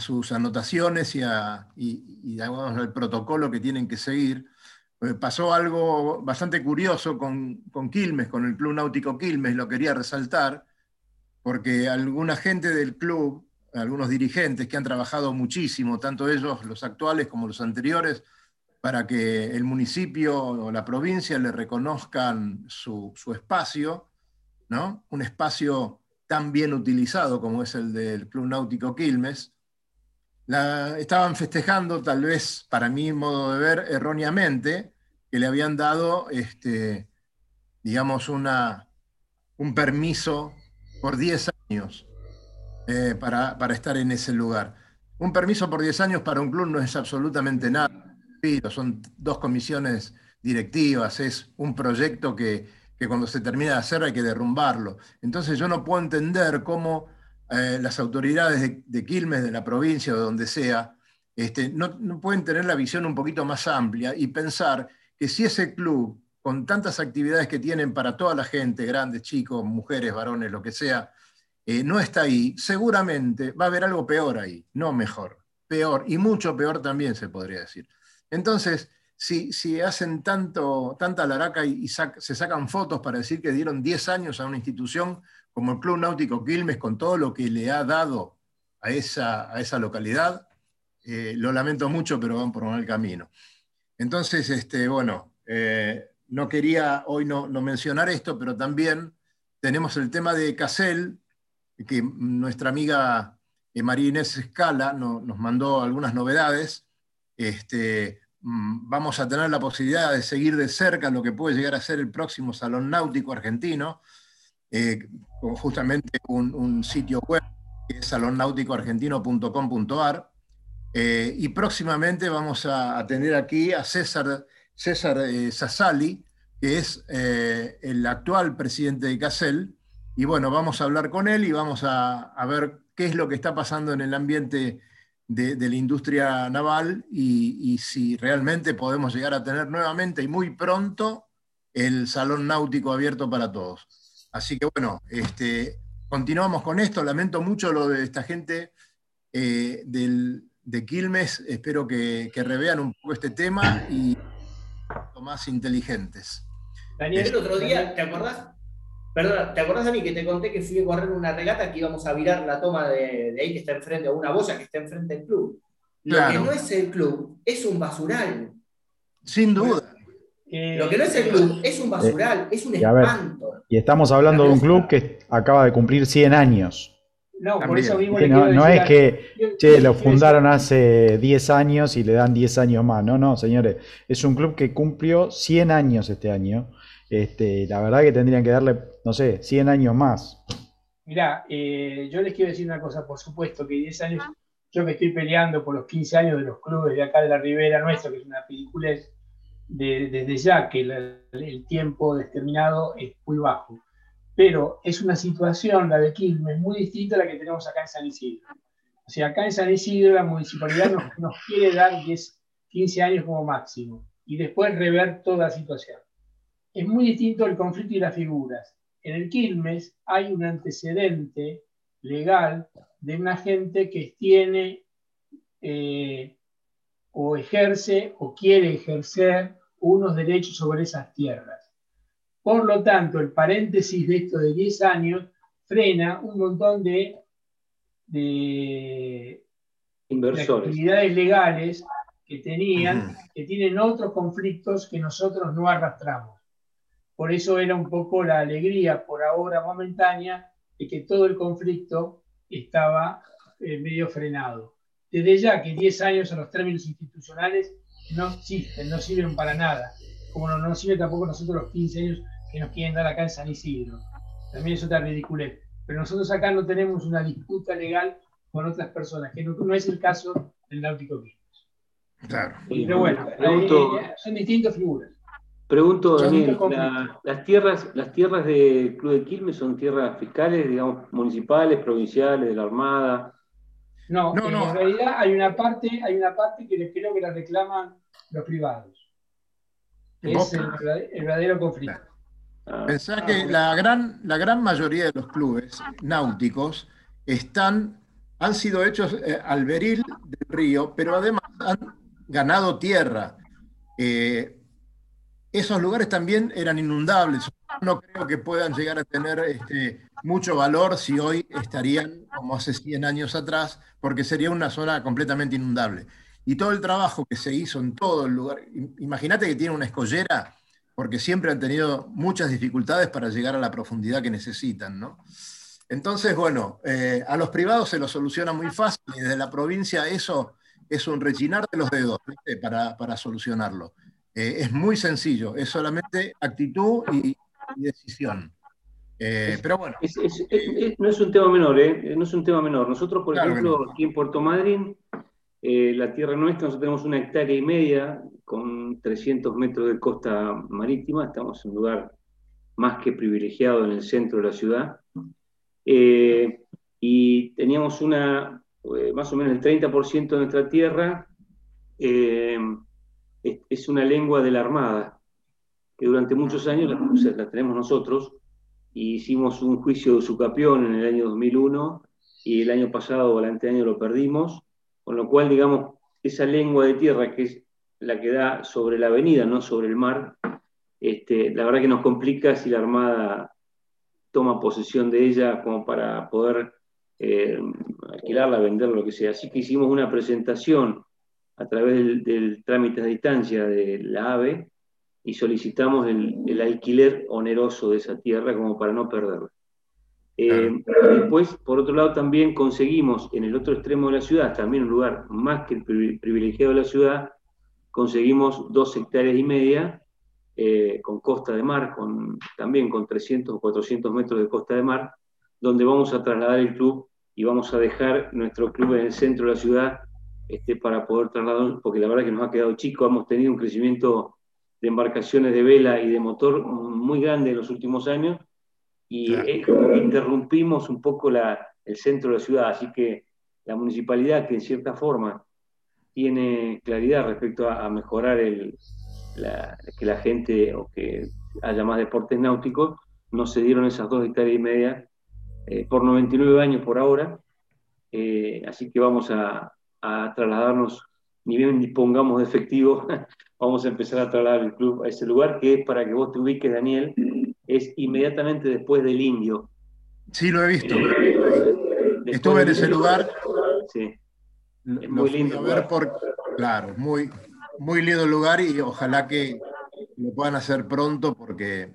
sus anotaciones y, a, y, al protocolo que tienen que seguir. Eh, pasó algo bastante curioso con, con Quilmes, con el Club Náutico Quilmes, lo quería resaltar, porque alguna gente del club algunos dirigentes que han trabajado muchísimo, tanto ellos, los actuales como los anteriores, para que el municipio o la provincia le reconozcan su, espacio, ¿no? un espacio tan bien utilizado como es el del Club Náutico Quilmes. Estaban festejando, tal vez para mi modo de ver, erróneamente, que le habían dado, este, digamos, una, un permiso por 10 años eh, para, estar en ese lugar. Un permiso por 10 años para un club no es absolutamente nada. Son dos comisiones directivas, es un proyecto que, cuando se termina de hacer hay que derrumbarlo. Entonces yo no puedo entender cómo eh, las autoridades de, Quilmes, de la provincia o de donde sea, este, no, pueden tener la visión un poquito más amplia y pensar que si ese club, con tantas actividades que tienen para toda la gente, grandes, chicos, mujeres, varones, lo que sea, eh, no está ahí, seguramente va a haber algo peor ahí, no mejor, peor, y mucho peor también se podría decir. Entonces, si, si hacen tanto, tanta laraca y, se sacan fotos para decir que dieron 10 años a una institución como el Club Náutico Quilmes, con todo lo que le ha dado a esa, a esa localidad, eh, lo lamento mucho, pero van por mal camino. Entonces, este, bueno, eh, no quería hoy no, no, mencionar esto, pero también tenemos el tema de Casel, que nuestra amiga eh, María Inés Escala nos mandó algunas novedades. Este, mm, vamos a tener la posibilidad de seguir de cerca lo que puede llegar a ser el próximo Salón Náutico Argentino, justamente un, sitio web que es salonnauticoargentino.com.ar. Eh, y próximamente vamos a, tener aquí a César, César Sassali, que es el actual presidente de CASEL, y bueno, vamos a hablar con él y vamos a, ver qué es lo que está pasando en el ambiente de, la industria naval y, si realmente podemos llegar a tener nuevamente y muy pronto el salón náutico abierto para todos. Así que bueno, este, continuamos con esto. Lamento mucho lo de esta gente eh, de Quilmes. Espero que, revean un poco este tema y más inteligentes. Daniel, el otro día, ¿te acordás? Perdona, ¿te acordás a mí que te conté que fui a correr una regata que íbamos a virar la toma de, ahí que está enfrente, o una boya que está enfrente del club? Lo que no es el club es un basural. Sin duda. Lo que no es el club es un basural, es un espanto. Y estamos hablando de un club que acaba de cumplir 100 años. No, por eso mismo no, no es que, che, lo fundaron hace 10 años y le dan 10 años más. No, no, señores. Es un club que cumplió 100 años este año este, la verdad que tendrían que darle, no sé, 100 años más. Mirá, eh, yo les quiero decir una cosa, por supuesto que 10 años, yo me estoy peleando por los 15 años de los clubes de acá de la Ribera Nuestra, que es una película desde ya que el tiempo determinado es muy bajo. Pero es una situación, la de Quilmes, muy distinta a la que tenemos acá en San Isidro. O sea, acá en San Isidro la municipalidad nos, quiere dar 10, 15 años como máximo y después rever toda la situación es muy distinto el conflicto y las figuras. En el Quilmes hay un antecedente legal de una gente que tiene eh, o ejerce o quiere ejercer unos derechos sobre esas tierras. Por lo tanto, el paréntesis de esto de 10 años frena un montón de, de, actividades legales que tenían, que tienen otros conflictos que nosotros no arrastramos. Por eso era un poco la alegría, por ahora momentánea, de que todo el conflicto estaba eh, medio frenado. Desde ya que 10 años en los términos institucionales no existen, no sirven para nada, como no nos sirve tampoco nosotros los 15 años que nos quieren dar acá en San Isidro. También es otra ridiculez. Pero nosotros acá no tenemos una disputa legal con otras personas, que no, es el caso del Náutico Quilmes. Claro. Pero bueno, eh, son distintas figuras. Pregunto, Daniel, las, tierras, ¿las tierras del Club de Quilmes son tierras fiscales, digamos, municipales, provinciales, de la Armada? No, en realidad hay una parte, hay una parte que creo que la reclaman los privados. Es el, verdadero conflicto. Ah. Pensá que la gran, la gran mayoría de los clubes náuticos están, han sido hechos eh, al beril del río, pero además han ganado tierra. Eh, esos lugares también eran inundables. No creo que puedan llegar a tener este, mucho valor si hoy estarían como hace 100 años atrás, porque sería una zona completamente inundable. Y todo el trabajo que se hizo en todo el lugar, imagínate que tiene una escollera, porque siempre han tenido muchas dificultades para llegar a la profundidad que necesitan, ¿no? Entonces, bueno, eh, a los privados se lo soluciona muy fácil y desde la provincia eso es un rechinar de los dedos Para, para solucionarlo. Eh, es muy sencillo, es solamente actitud y, decisión. Eh, pero bueno. no es un tema menor, ¿eh? No es un tema menor. Nosotros, por ejemplo, aquí en Puerto Madryn, la tierra nuestra, nosotros tenemos una hectárea y media con 300 metros de costa marítima. Estamos en un lugar más que privilegiado en el centro de la ciudad. y teníamos una, más o menos el 30% de nuestra tierra es, una lengua de la Armada, que durante muchos años la, tenemos nosotros, y hicimos un juicio de usucapión en el año 2001, y el año pasado o el anteaño lo perdimos, con lo cual, digamos, esa lengua de tierra que es la que da sobre la avenida, no sobre el mar, este, la verdad que nos complica si la Armada toma posesión de ella como para poder eh, alquilarla, venderla, lo que sea. Así que hicimos una presentación a través del, trámite a distancia de la AVE y solicitamos el, alquiler oneroso de esa tierra como para no perderla. Eh, después, por otro lado, también conseguimos en el otro extremo de la ciudad, también un lugar más que el privilegiado de la ciudad, conseguimos dos hectáreas y media eh, con costa de mar, con, también con 300 o 400 metros de costa de mar, donde vamos a trasladar el club y vamos a dejar nuestro club en el centro de la ciudad este, para poder trasladar, porque la verdad que nos ha quedado chico, hemos tenido un crecimiento de embarcaciones de vela y de motor muy grande en los últimos años. Y interrumpimos un poco la, el centro de la ciudad, así que la municipalidad que en cierta forma tiene claridad respecto a, mejorar el, que la gente o que haya más deportes náuticos, no se dieron esas dos hectáreas y media eh, por 99 años por ahora. Eh, así que vamos a, a, trasladarnos, ni bien dispongamos de efectivo, vamos a empezar a trasladar el club a ese lugar, que es para que vos te ubiques, Daniel, es inmediatamente después del Indio. Sí, lo he visto. Eh, Estuve en ese lugar. Sí. Es muy lindo. ver por, claro, muy, muy lindo lugar y ojalá que lo puedan hacer pronto porque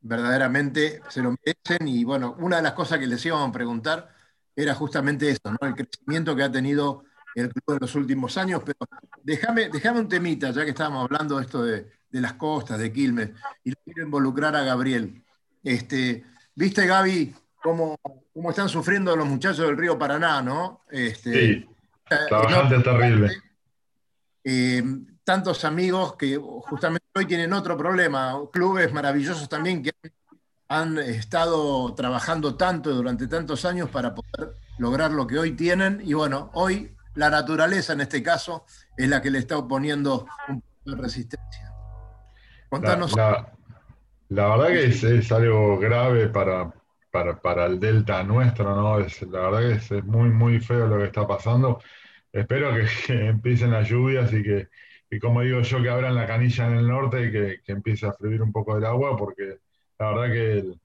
verdaderamente se lo merecen. Y bueno, una de las cosas que les íbamos a preguntar era justamente eso, ¿no? El crecimiento que ha tenido el club en los últimos años. Pero déjame, déjame un temita, ya que estábamos hablando de esto de, las costas, de Quilmes, y quiero involucrar a Gabriel. Este, ¿Viste, Gaby, cómo, cómo están sufriendo los muchachos del río Paraná, no? Este, sí, trabajante terrible. Eh, tantos amigos que justamente hoy tienen otro problema, clubes maravillosos también que han, estado trabajando tanto durante tantos años para poder lograr lo que hoy tienen y bueno, hoy la naturaleza en este caso es la que le está oponiendo un poco de resistencia. Contanos. La, verdad que es, algo grave para, para, el delta nuestro, ¿no? Es, la verdad que es, muy, muy feo lo que está pasando. Espero que empiecen las lluvias y que, y como digo yo, que abran la canilla en el norte y que, empiece a fluir un poco del agua, porque la verdad que el,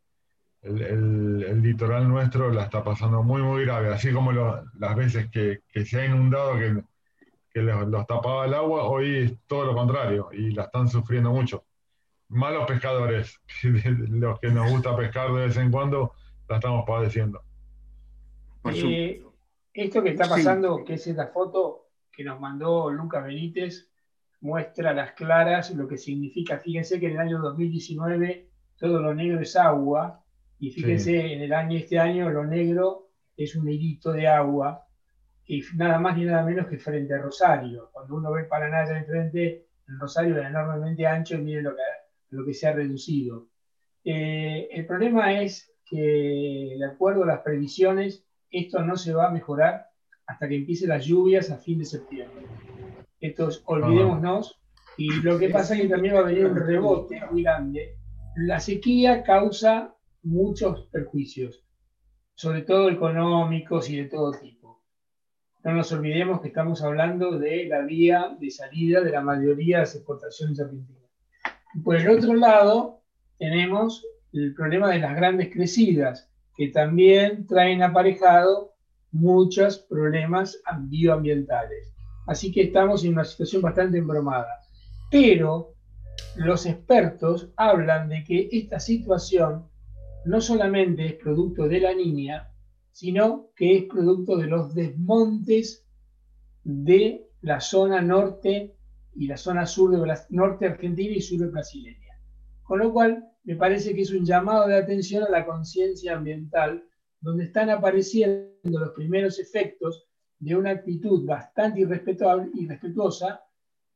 litoral nuestro la está pasando muy, muy grave. Así como las veces que, se ha inundado, que, los, tapaba el agua, hoy es todo lo contrario y la están sufriendo mucho. Malos pescadores, los que nos gusta pescar de vez en cuando, la estamos padeciendo. Eh, esto que está pasando, que es esta foto que nos mandó Lucas Benítez, muestra las claras lo que significa. Fíjense que en el año 2019 todo lo negro es agua y fíjense en el año este año lo negro es un hilito de agua y nada más ni nada menos que frente a Rosario. Cuando uno ve Paraná allá enfrente, el Rosario es enormemente ancho y miren lo que, lo que se ha reducido. Eh, el problema es que, de acuerdo a las previsiones, esto no se va a mejorar hasta que empiecen las lluvias a fin de septiembre. Entonces, olvidémonos. Y lo que pasa es que también va a venir un rebote muy grande. La sequía causa muchos perjuicios, sobre todo económicos y de todo tipo. No nos olvidemos que estamos hablando de la vía de salida de la mayoría de las exportaciones argentinas. Y por el otro lado, tenemos el problema de las grandes crecidas, que también traen aparejado muchos problemas bioambientales. Así que estamos en una situación bastante embromada. Pero los expertos hablan de que esta situación no solamente es producto de la niña, sino que es producto de los desmontes de la zona norte y la zona sur de norte argentina y sur brasileña. Con lo cual, me parece que es un llamado de atención a la conciencia ambiental, donde están apareciendo los primeros efectos de una actitud bastante irrespetuosa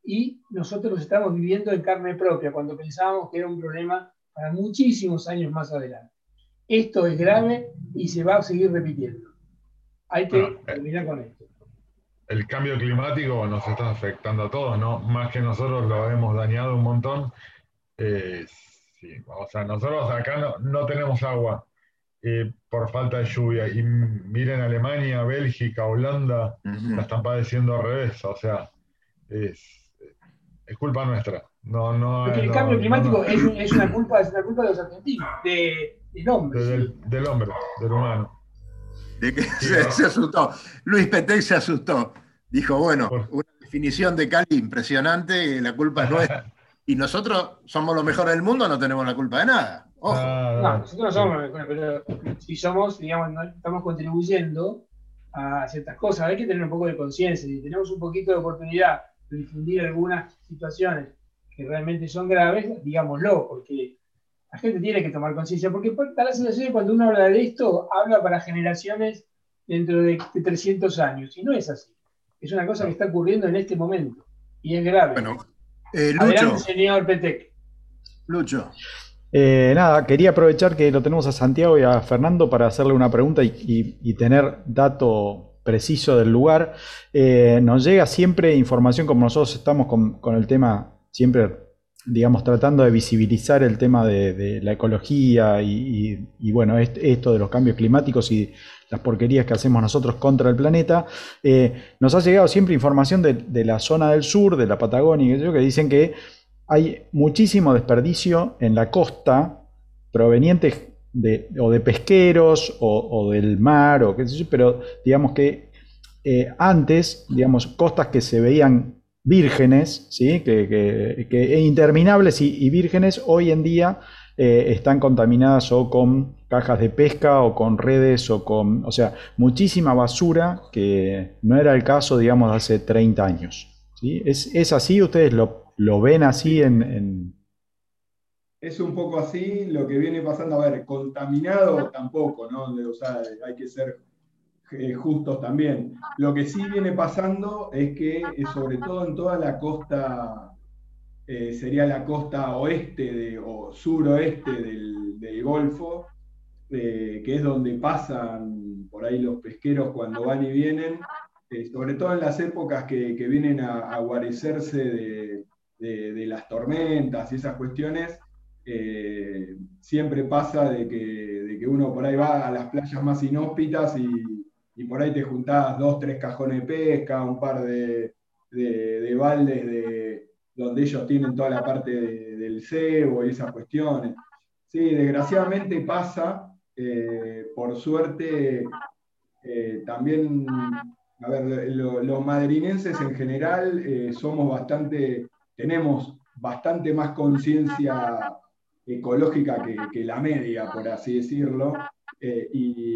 y nosotros lo estamos viviendo en carne propia cuando pensábamos que era un problema para muchísimos años más adelante. Esto es grave y se va a seguir repitiendo. Hay que eh, terminar con esto. El cambio climático nos está afectando a todos, ¿no? Más que nosotros lo hemos dañado un montón. Eh, o sea, nosotros acá no, no tenemos agua eh, por falta de lluvia. Y miren Alemania, Bélgica, Holanda, la están padeciendo al revés. O sea, es, es culpa nuestra. No, no, Porque el cambio climático es, es, una culpa, es una culpa de los argentinos, de, del hombre. del, hombre, del humano. De que se, asustó. Luis Petec se asustó. Dijo, bueno, una definición de Cali impresionante, la culpa es nuestra. y nosotros somos los mejores del mundo, no tenemos la culpa de nada. No, nosotros no somos, pero si somos, digamos, estamos contribuyendo a ciertas cosas. Hay que tener un poco de conciencia. Si tenemos un poquito de oportunidad de difundir algunas situaciones que realmente son graves, digámoslo, porque la gente tiene que tomar conciencia. Porque da la sensación de cuando uno habla de esto, habla para generaciones dentro de, 300 años. Y no es así. Es una cosa que está ocurriendo en este momento. Y es grave. Bueno, eh, Lucho. señor Petec. Lucho. Eh, nada, quería aprovechar que lo tenemos a Santiago y a Fernando para hacerle una pregunta y, tener dato preciso del lugar. Eh, nos llega siempre información, como nosotros estamos con, el tema, siempre, digamos, tratando de visibilizar el tema de, la ecología y, bueno, esto de los cambios climáticos y las porquerías que hacemos nosotros contra el planeta. Eh, nos ha llegado siempre información de, la zona del sur, de la Patagonia, que dicen que hay muchísimo desperdicio en la costa proveniente de, o de pesqueros o, del mar, o qué sé yo, pero digamos que eh, antes, digamos, costas que se veían vírgenes, ¿sí? que, que, interminables y, vírgenes, hoy en día eh, están contaminadas o con cajas de pesca o con redes o con, o sea, muchísima basura que no era el caso, digamos, de hace 30 años. ¿sí? ¿Es, ¿Es, así? ¿Ustedes lo, lo ven así en, Es un poco así lo que viene pasando. A ver, contaminado tampoco, ¿no? O sea, hay que ser eh, justos también. Lo que sí viene pasando es que, eh, sobre todo en toda la costa, eh, sería la costa oeste de, o suroeste del, del Golfo, que es donde pasan por ahí los pesqueros cuando van y vienen, sobre todo en las épocas que, vienen a, guarecerse de, de, las tormentas y esas cuestiones, siempre pasa de que, uno por ahí va a las playas más inhóspitas y, por ahí te juntás dos, tres cajones de pesca, un par de, baldes de, donde ellos tienen toda la parte del cebo y esas cuestiones. Sí, desgraciadamente pasa, eh, por suerte, eh, también, a ver, los madrinenses en general somos bastante tenemos bastante más conciencia ecológica que, la media, por así decirlo, eh, y,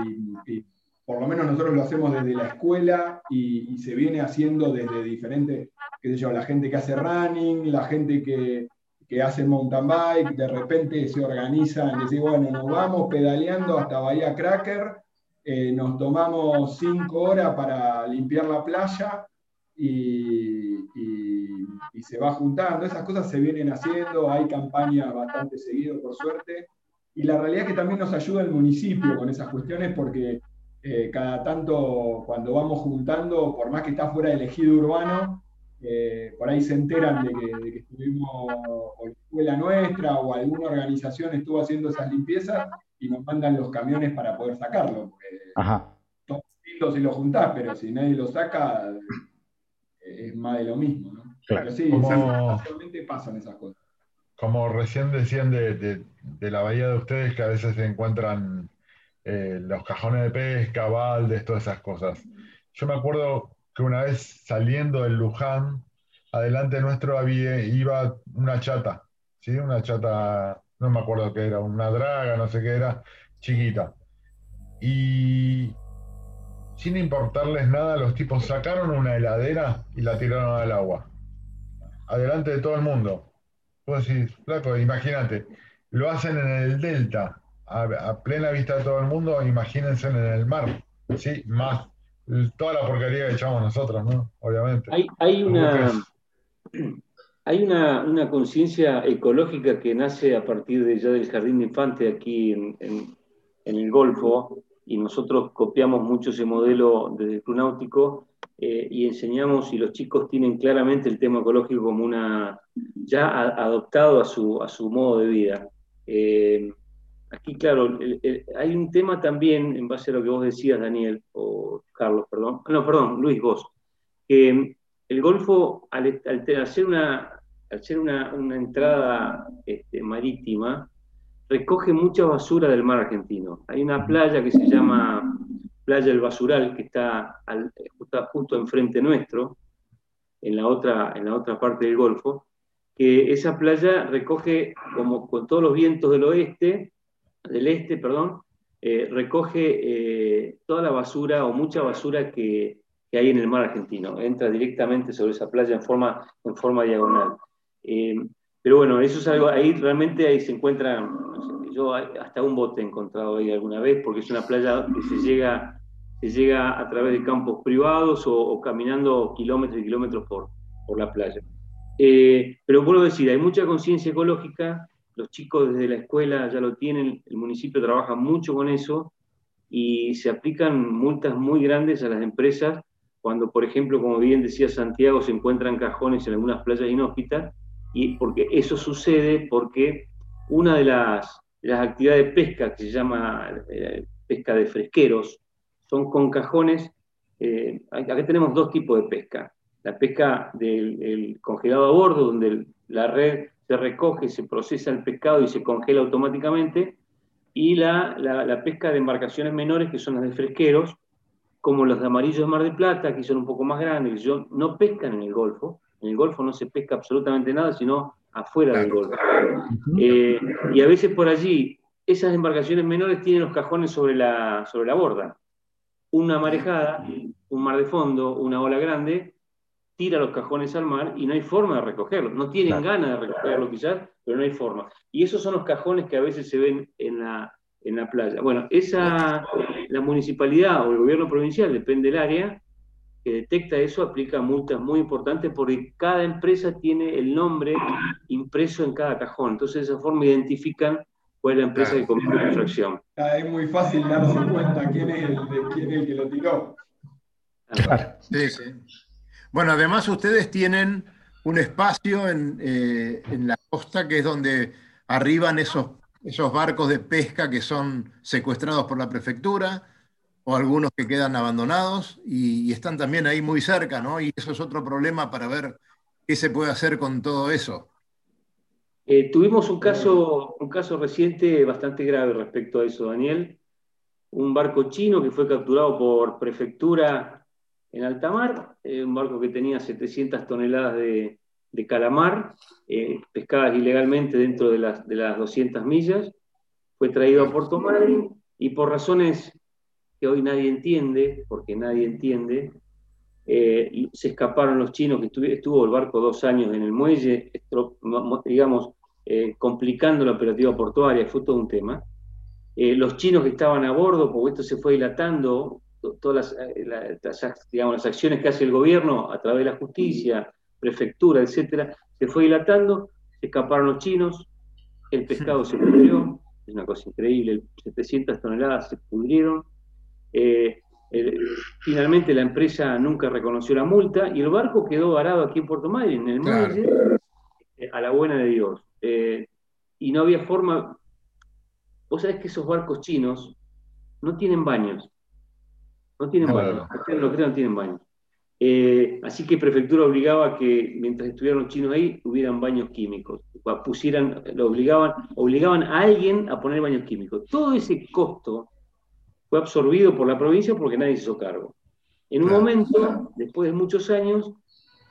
por lo menos nosotros lo hacemos desde la escuela y, se viene haciendo desde diferentes, qué sé yo, la gente que hace running, la gente que, hace mountain bike, de repente se organizan, decir, bueno, nos vamos pedaleando hasta Bahía Cracker, eh, nos tomamos cinco horas para limpiar la playa y y se va juntando. Esas cosas se vienen haciendo, hay campañas bastante seguido, por suerte. Y la realidad es que también nos ayuda el municipio con esas cuestiones porque eh, cada tanto cuando vamos juntando, por más que está fuera del ejido urbano, eh, por ahí se enteran de que, estuvimos, o la escuela nuestra o alguna organización estuvo haciendo esas limpiezas y nos mandan los camiones para poder sacarlo. Porque Ajá. si lo juntás, pero si nadie lo saca, eh, es más de lo mismo. ¿no? como, pasan esas cosas. Como recién decían de, la bahía de ustedes, que a veces se encuentran eh, los cajones de pesca, baldes, todas esas cosas. Yo me acuerdo que una vez saliendo del Luján, adelante nuestro había, iba una chata, ¿sí? Una chata, no me acuerdo qué era, una draga, no sé qué era, chiquita. Y sin importarles nada, los tipos sacaron una heladera y la tiraron al agua adelante de todo el mundo. Vos decís, flaco, imagínate, lo hacen en el delta, a, plena vista de todo el mundo, imagínense en el mar, ¿sí? Más toda la porquería que echamos nosotros, ¿no? Obviamente. Hay, una, hay una, conciencia ecológica que nace a partir de ya del jardín de infante aquí en, en, el Golfo, y nosotros copiamos mucho ese modelo desde el Club Náutico, eh, y enseñamos y los chicos tienen claramente el tema ecológico como una, ya adoptado a su, a su modo de vida. Eh, aquí, claro, hay un tema también, en base a lo que vos decías, Daniel, o Carlos, perdón, no, perdón, Luis, vos, que el Golfo, al, hacer una, al una, una entrada este, marítima, recoge mucha basura del mar argentino. Hay una playa que se llama Playa El Basural, que está, justo, enfrente nuestro, en la, otra, en la otra parte del Golfo, que esa playa recoge, como con todos los vientos del oeste, del este, perdón, eh, recoge eh, toda la basura o mucha basura que, hay en el mar argentino. Entra directamente sobre esa playa en forma, en forma diagonal. Eh, pero bueno, eso es algo, ahí realmente ahí se encuentra, yo hasta un bote he encontrado ahí alguna vez, porque es una playa que se llega se llega a través de campos privados o, caminando kilómetros y kilómetros por, por la playa. Eh, pero puedo decir, hay mucha conciencia ecológica, los chicos desde la escuela ya lo tienen, el municipio trabaja mucho con eso, y se aplican multas muy grandes a las empresas cuando, por ejemplo, como bien decía Santiago, se encuentran cajones en algunas playas inhóspitas, y porque eso sucede porque una de las, actividades de pesca que se llama eh, pesca de fresqueros son con cajones. Eh, acá tenemos dos tipos de pesca. La pesca del congelado a bordo, donde la red se recoge, se procesa el pescado y se congela automáticamente, y la, la pesca de embarcaciones menores, que son las de fresqueros, como los de amarillo de Mar de Plata, que son un poco más grandes, que no pescan en el Golfo. En el Golfo no se pesca absolutamente nada, sino afuera del Golfo. Eh, y a veces por allí, esas embarcaciones menores tienen los cajones sobre la, sobre la borda. Una marejada, un mar de fondo, una ola grande, tira los cajones al mar y no hay forma de recogerlos. No tienen ganas de recogerlos quizás, pero no hay forma. Y esos son los cajones que a veces se ven en la, en la playa. Bueno, esa, la municipalidad o el gobierno provincial, depende del área, que detecta eso, aplica multas muy importantes porque cada empresa tiene el nombre impreso en cada cajón. Entonces, de esa forma identifican cuál es la empresa que cometió la infracción. Es muy fácil darse cuenta quién es el, quién es el que lo tiró. Claro. Sí, sí. Bueno, además ustedes tienen un espacio en, eh, en la costa que es donde arriban esos esos barcos de pesca que son secuestrados por la prefectura o algunos que quedan abandonados y, están también ahí muy cerca, ¿no? Y eso es otro problema para ver qué se puede hacer con todo eso. Eh, tuvimos un caso, un caso reciente bastante grave respecto a eso, Daniel. Un barco chino que fue capturado por prefectura en alta mar, eh, un barco que tenía 700 toneladas de, calamar, eh, pescadas ilegalmente dentro de las, de las 200 millas, fue traído a Puerto Madryn y por razones que hoy nadie entiende, porque nadie entiende, eh, se escaparon los chinos, que estuvo, el barco dos años en el muelle, digamos, complicando la operativa portuaria, fue todo un tema. los chinos que estaban a bordo, porque esto se fue dilatando, todas las, digamos, las acciones que hace el gobierno a través de la justicia, prefectura, etcétera, se fue dilatando, se escaparon los chinos, el pescado se pudrió, es una cosa increíble, 700 toneladas se pudrieron. Eh, finalmente la empresa nunca reconoció la multa y el barco quedó varado aquí en Puerto Madryn, en el muelle, eh, a la buena de Dios. Eh, y no había forma. Vos sabés que esos barcos chinos no tienen baños. No tienen baños. Ustedes lo creen, no tienen baños. Eh, así que prefectura obligaba a que mientras estuvieran los chinos ahí, hubieran baños químicos. Pusieran, lo obligaban, obligaban a alguien a poner baños químicos. Todo ese costo fue absorbido por la provincia porque nadie se hizo cargo. En un momento, después de muchos años,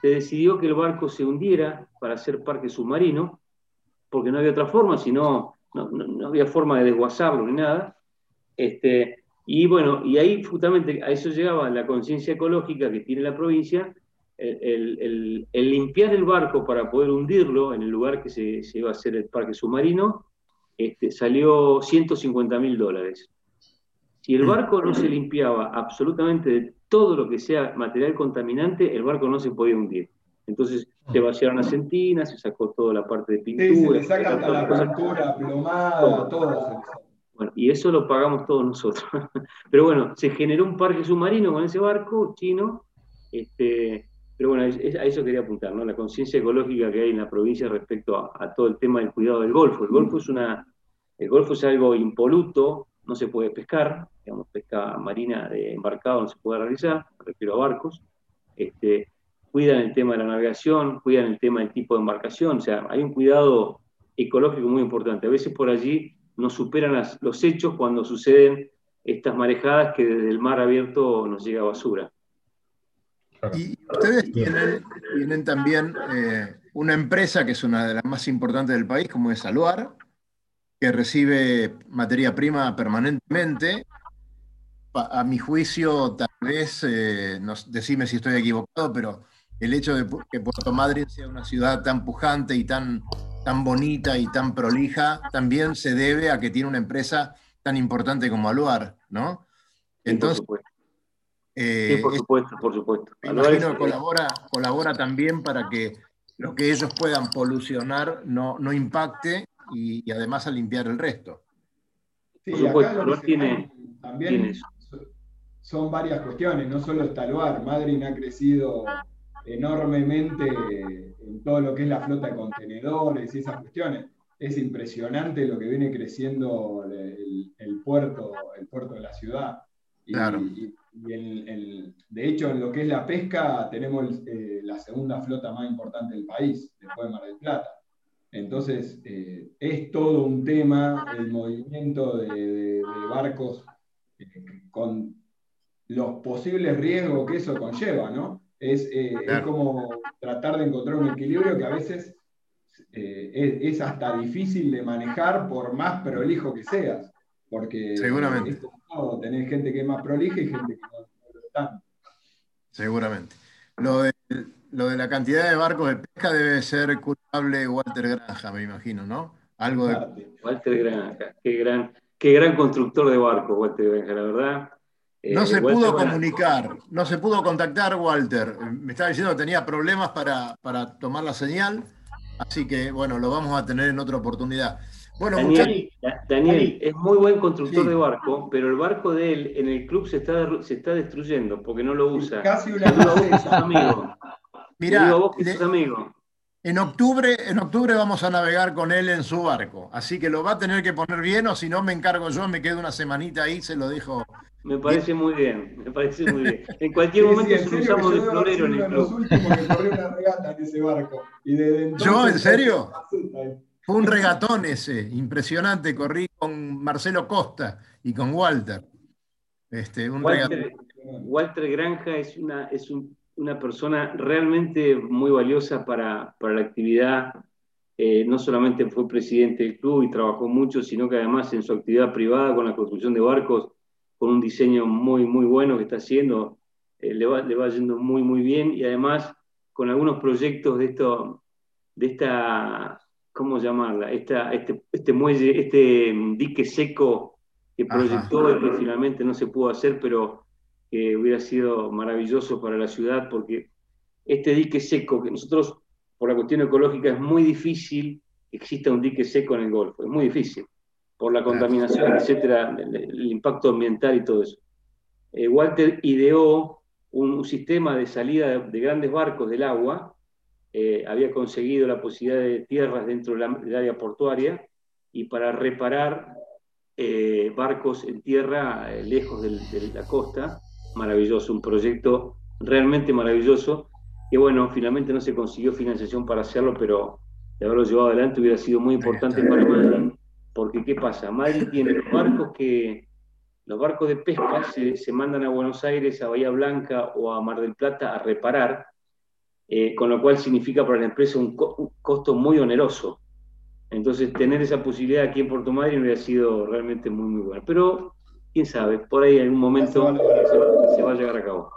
se decidió que el barco se hundiera para hacer parque submarino, porque no había otra forma, sino no, no había forma de desguazarlo ni nada. Este, y bueno, y ahí justamente a eso llegaba la conciencia ecológica que tiene la provincia, el, limpiar el barco para poder hundirlo en el lugar que se, iba a hacer el parque submarino, este, salió 150 mil dólares. Si el mm. barco no se limpiaba absolutamente de todo lo que sea material contaminante, el barco no se podía hundir. Entonces se mm. vaciaron las centinas, se sacó toda la parte de pintura. Sí, se le saca hasta la pintura, plomada, todo. Bueno, y eso lo pagamos todos nosotros. pero bueno, se generó un parque submarino con ese barco chino, este, pero bueno, a eso quería apuntar, ¿no? La conciencia ecológica que hay en la provincia respecto a, todo el tema del cuidado del golfo. El golfo es una, el golfo es algo impoluto, no se puede pescar, digamos, pesca marina de embarcado no se puede realizar, me refiero a barcos. Este, cuidan el tema de la navegación, cuidan el tema del tipo de embarcación, o sea, hay un cuidado ecológico muy importante. A veces por allí no superan los hechos cuando suceden estas marejadas que desde el mar abierto nos llega basura. Y ustedes tienen, también eh, una empresa que es una de las más importantes del país, como es Aluar, que recibe materia prima permanentemente. A mi juicio, tal vez, eh, decime si estoy equivocado, pero el hecho de que Puerto Madryn sea una ciudad tan pujante y tan tan bonita y tan prolija también se debe a que tiene una empresa tan importante como Aluar, ¿no? Entonces, por eh, supuesto, por supuesto. imagino que colabora, colabora también para que lo que ellos puedan polucionar no, no impacte y, además a limpiar el resto. Sí, por supuesto, tiene... también son varias cuestiones, no solo está el bar. Madrid ha crecido enormemente en todo lo que es la flota de contenedores y esas cuestiones. Es impresionante lo que viene creciendo el, puerto, el puerto de la ciudad. Y, de hecho, en lo que es la pesca, tenemos eh, la segunda flota más importante del país, después de Mar del Plata. Entonces, eh, es todo un tema el movimiento de, barcos eh, con los posibles riesgos que eso conlleva, ¿no? Es, como tratar de encontrar un equilibrio que a veces es, hasta difícil de manejar por más prolijo que seas, porque Seguramente. Tener gente que es más prolija y gente que no, lo está. Seguramente. Lo de, lo de la cantidad de barcos de pesca debe ser culpable Walter Granja, me imagino, ¿no? Algo de... Walter Granja, qué gran, qué gran constructor de barcos, Walter Granja, la verdad. Eh, no se pudo comunicar, no se pudo contactar Walter. Me estaba diciendo que tenía problemas para, para tomar la señal, así que bueno, lo vamos a tener en otra oportunidad. Bueno, Daniel, es muy buen constructor de barco, pero el barco de él en el club se está, se está destruyendo porque no lo usa. Casi una vez amigo. Mirá, amigo. En octubre, en octubre vamos a navegar con él en su barco, así que lo va a tener que poner bien o si no me encargo yo, me quedo una semanita ahí, se lo dejo. Me parece muy bien, me parece muy bien. En cualquier momento sí, usamos de florero en el club. Los últimos que corrió una regata en ese barco. ¿Yo, en serio? Fue un regatón ese, impresionante. Corrí con Marcelo Costa y con Walter. Este, un Walter, Walter, Granja es, una, es una persona realmente muy valiosa para, la actividad. Eh, no solamente fue presidente del club y trabajó mucho, sino que además en su actividad privada con la construcción de barcos, con un diseño muy, muy bueno que está haciendo, eh, le, va, le va yendo muy, muy bien y además con algunos proyectos de, esto, de esta ¿cómo llamarla? Esta, este, este muelle, este mm, dique seco que proyectó y que finalmente no se pudo hacer, pero que hubiera sido maravilloso para la ciudad, porque este dique seco, que nosotros, por la cuestión ecológica, es muy difícil que exista un dique seco en el Golfo, es muy difícil, por la contaminación, etcétera, el, impacto ambiental y todo eso. Eh, Walter ideó un, sistema de salida de grandes barcos del agua. Eh, había conseguido la posibilidad de tierras dentro del área portuaria y para reparar eh, barcos en tierra lejos de la costa. Maravilloso, un proyecto realmente maravilloso, que bueno, finalmente no se consiguió financiación para hacerlo, pero de haberlo llevado adelante hubiera sido muy importante para Madrid, porque ¿qué pasa? Madrid tiene los barcos que, los barcos de pesca se, se mandan a Buenos Aires, a Bahía Blanca o a Mar del Plata a reparar, eh, con lo cual significa para la empresa un, costo muy oneroso. Entonces, tener esa posibilidad aquí en Puerto Madryn hubiera sido realmente muy, muy bueno. Pero, quién sabe, por ahí en algún momento se, va a llegar a cabo.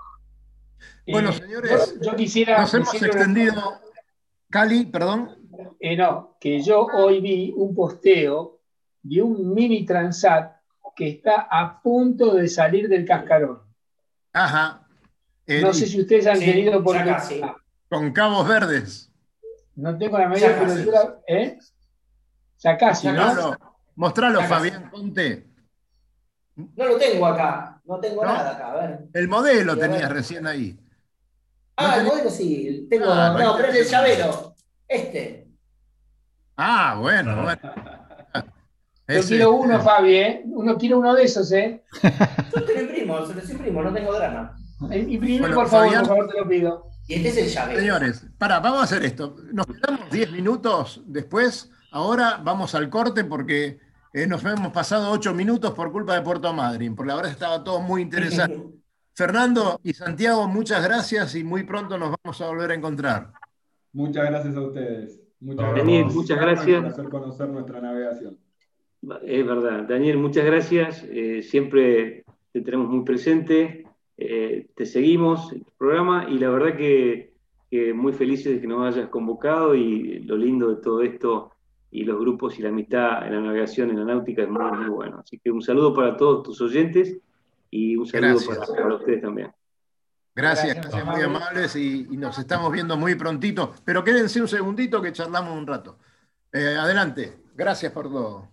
Bueno, eh, señores, yo, quisiera. Nos hemos extendido. Cali, perdón. Eh, no, que yo hoy vi un posteo de un mini Transat que está a punto de salir del cascarón. Ajá. no sé si ustedes han tenido por con cabos verdes. No tengo la medida, pero ¿eh? Ya casi, ¿no? Mostralo, Fabián Ponte. No lo tengo acá, no tengo nada acá, a ver. El modelo tenías recién ahí. Ah, el modelo sí, tengo. Ah, no, pero es el llavero. Este. Ah, bueno, bueno. Yo quiero uno, Fabi, ¿eh? Uno quiero uno de esos, ¿eh? Yo te lo imprimo, se los imprimo, no tengo drama. Imprime, por favor, por favor, te lo pido. Y este es el llave. Señores, para, vamos a hacer esto. Nos quedamos 10 minutos después. Ahora vamos al corte porque eh, nos hemos pasado 8 minutos por culpa de Puerto Madryn. Por la verdad estaba todo muy interesante. Fernando y Santiago, muchas gracias y muy pronto nos vamos a volver a encontrar. Muchas gracias a ustedes. Muchas gracias. Muchas gracias. hacer conocer nuestra navegación. Es verdad. Daniel, muchas gracias. Eh, siempre te tenemos muy presente. Eh, te seguimos el programa y la verdad que, muy felices de que nos hayas convocado y lo lindo de todo esto y los grupos y la amistad en la navegación, en la náutica es muy, muy bueno. Así que un saludo para todos tus oyentes y un saludo para, ustedes también. Gracias, gracias, muy amables y, nos estamos viendo muy prontito. Pero quédense un segundito que charlamos un rato. Eh, adelante, gracias por todo.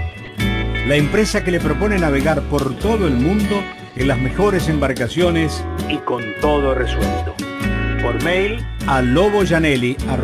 La empresa que le propone navegar por todo el mundo en las mejores embarcaciones y con todo resuelto. Por mail a loboyanelli.com